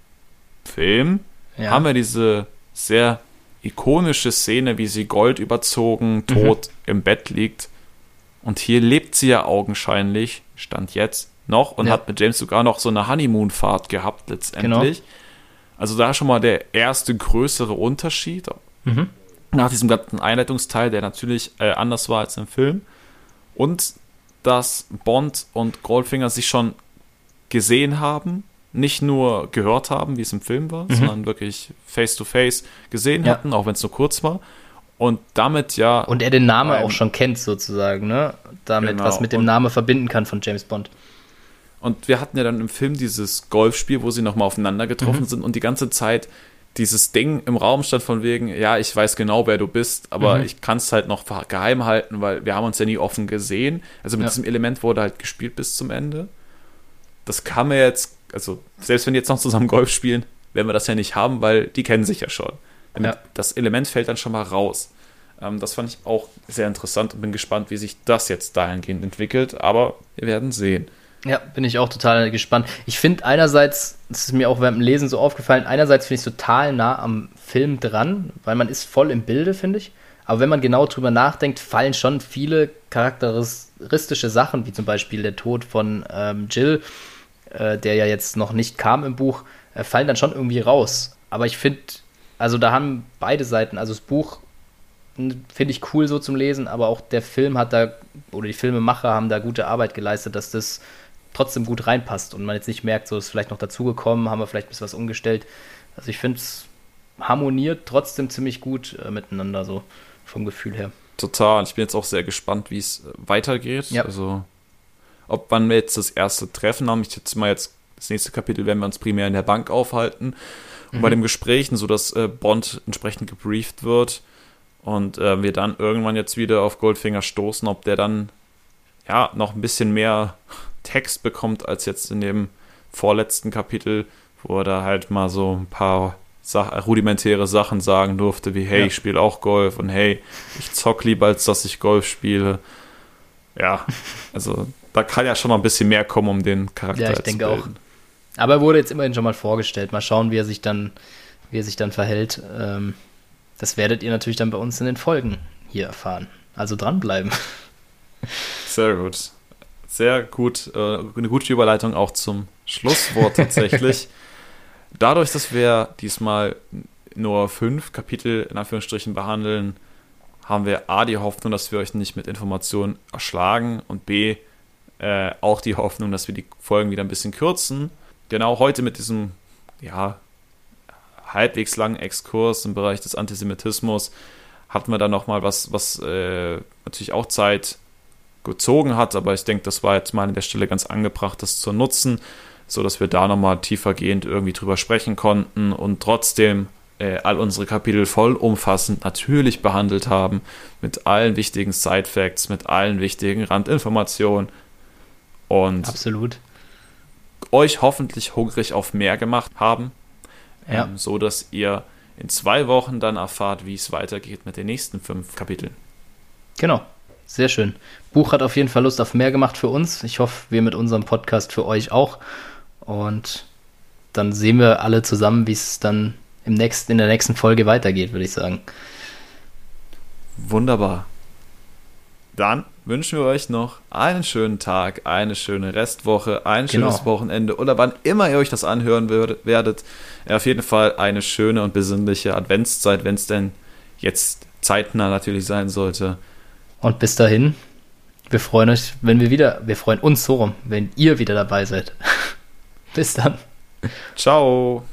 Film ja. haben wir diese sehr ikonische Szene, wie sie Gold überzogen, mhm. tot mhm. im Bett liegt. Und hier lebt sie ja augenscheinlich, stand jetzt noch, und ja. hat mit James sogar noch so eine Honeymoon-Fahrt gehabt letztendlich. Genau. Also da schon mal der erste größere Unterschied. Mhm. Nach diesem ganzen Einleitungsteil, der natürlich äh, anders war als im Film. Und dass Bond und Goldfinger sich schon gesehen haben, nicht nur gehört haben, wie es im Film war, mhm. sondern wirklich face-to-face gesehen ja. hatten, auch wenn es nur kurz war. Und damit ja. Und er den Namen auch schon kennt, sozusagen, ne? Damit genau. was mit dem Namen verbinden kann von James Bond. Und wir hatten ja dann im Film dieses Golfspiel, wo sie nochmal aufeinander getroffen mhm. sind und die ganze Zeit dieses Ding im Raum stand von wegen, ja, ich weiß genau, wer du bist, aber mhm. ich kann es halt noch geheim halten, weil wir haben uns ja nie offen gesehen. Also mit ja. diesem Element wurde halt gespielt bis zum Ende. Das kann man jetzt, also selbst wenn die jetzt noch zusammen Golf spielen, werden wir das ja nicht haben, weil die kennen sich ja schon. Ja. Das Element fällt dann schon mal raus. Ähm, das fand ich auch sehr interessant und bin gespannt, wie sich das jetzt dahingehend entwickelt, aber wir werden sehen. Ja, bin ich auch total gespannt. Ich finde einerseits, das ist mir auch beim Lesen so aufgefallen, einerseits finde ich es total nah am Film dran, weil man ist voll im Bilde, finde ich. Aber wenn man genau drüber nachdenkt, fallen schon viele charakteristische Sachen, wie zum Beispiel der Tod von ähm, Jill, äh, der ja jetzt noch nicht kam im Buch, äh, fallen dann schon irgendwie raus. Aber ich finde, also da haben beide Seiten, also das Buch finde ich cool so zum Lesen, aber auch der Film hat da, oder die Filmemacher haben da gute Arbeit geleistet, dass das trotzdem gut reinpasst und man jetzt nicht merkt, so ist vielleicht noch dazugekommen, haben wir vielleicht ein bisschen was umgestellt. Also ich finde es harmoniert trotzdem ziemlich gut äh, miteinander, so vom Gefühl her. Total. Ich bin jetzt auch sehr gespannt, wie es äh, weitergeht. Ja. Also, ob wann wir jetzt das erste Treffen haben. Ich jetzt mal jetzt, das nächste Kapitel werden wir uns primär in der Bank aufhalten. Und mhm. bei dem Gesprächen, so dass äh, Bond entsprechend gebrieft wird und äh, wir dann irgendwann jetzt wieder auf Goldfinger stoßen, ob der dann ja noch ein bisschen mehr Text bekommt als jetzt in dem vorletzten Kapitel, wo er da halt mal so ein paar Sach rudimentäre Sachen sagen durfte, wie hey, ja. ich spiele auch Golf und hey, ich zock lieber, als dass ich Golf spiele. Ja, [LAUGHS] also da kann ja schon noch ein bisschen mehr kommen, um den Charakter ja, ich denke Auch. Aber er wurde jetzt immerhin schon mal vorgestellt. Mal schauen, wie er sich dann, wie er sich dann verhält. Ähm, das werdet ihr natürlich dann bei uns in den Folgen hier erfahren. Also dranbleiben. Sehr gut sehr gut, äh, eine gute Überleitung auch zum Schlusswort tatsächlich. [LAUGHS] Dadurch, dass wir diesmal nur fünf Kapitel in Anführungsstrichen behandeln, haben wir A die Hoffnung, dass wir euch nicht mit Informationen erschlagen und B äh, auch die Hoffnung, dass wir die Folgen wieder ein bisschen kürzen. Genau heute mit diesem ja, halbwegs langen Exkurs im Bereich des Antisemitismus hatten wir dann nochmal was, was äh, natürlich auch Zeit gezogen hat, aber ich denke, das war jetzt mal an der Stelle ganz angebracht, das zu nutzen, so dass wir da nochmal tiefergehend irgendwie drüber sprechen konnten und trotzdem äh, all unsere Kapitel vollumfassend natürlich behandelt haben, mit allen wichtigen Side-Facts, mit allen wichtigen Randinformationen und Absolut. euch hoffentlich hungrig auf mehr gemacht haben, Ja. ähm, so dass ihr in zwei Wochen dann erfahrt, wie es weitergeht mit den nächsten fünf Kapiteln. Genau. Sehr schön. Buch hat auf jeden Fall Lust auf mehr gemacht für uns. Ich hoffe, wir mit unserem Podcast für euch auch. Und dann sehen wir alle zusammen, wie es dann im nächsten, in der nächsten Folge weitergeht, würde ich sagen. Wunderbar. Dann wünschen wir euch noch einen schönen Tag, eine schöne Restwoche, ein Genau. schönes Wochenende oder wann immer ihr euch das anhören werdet. Auf jeden Fall eine schöne und besinnliche Adventszeit, wenn es denn jetzt zeitnah natürlich sein sollte. Und bis dahin, wir freuen euch, wenn wir wieder, wir freuen uns so rum, wenn ihr wieder dabei seid. [LAUGHS] bis dann. Ciao.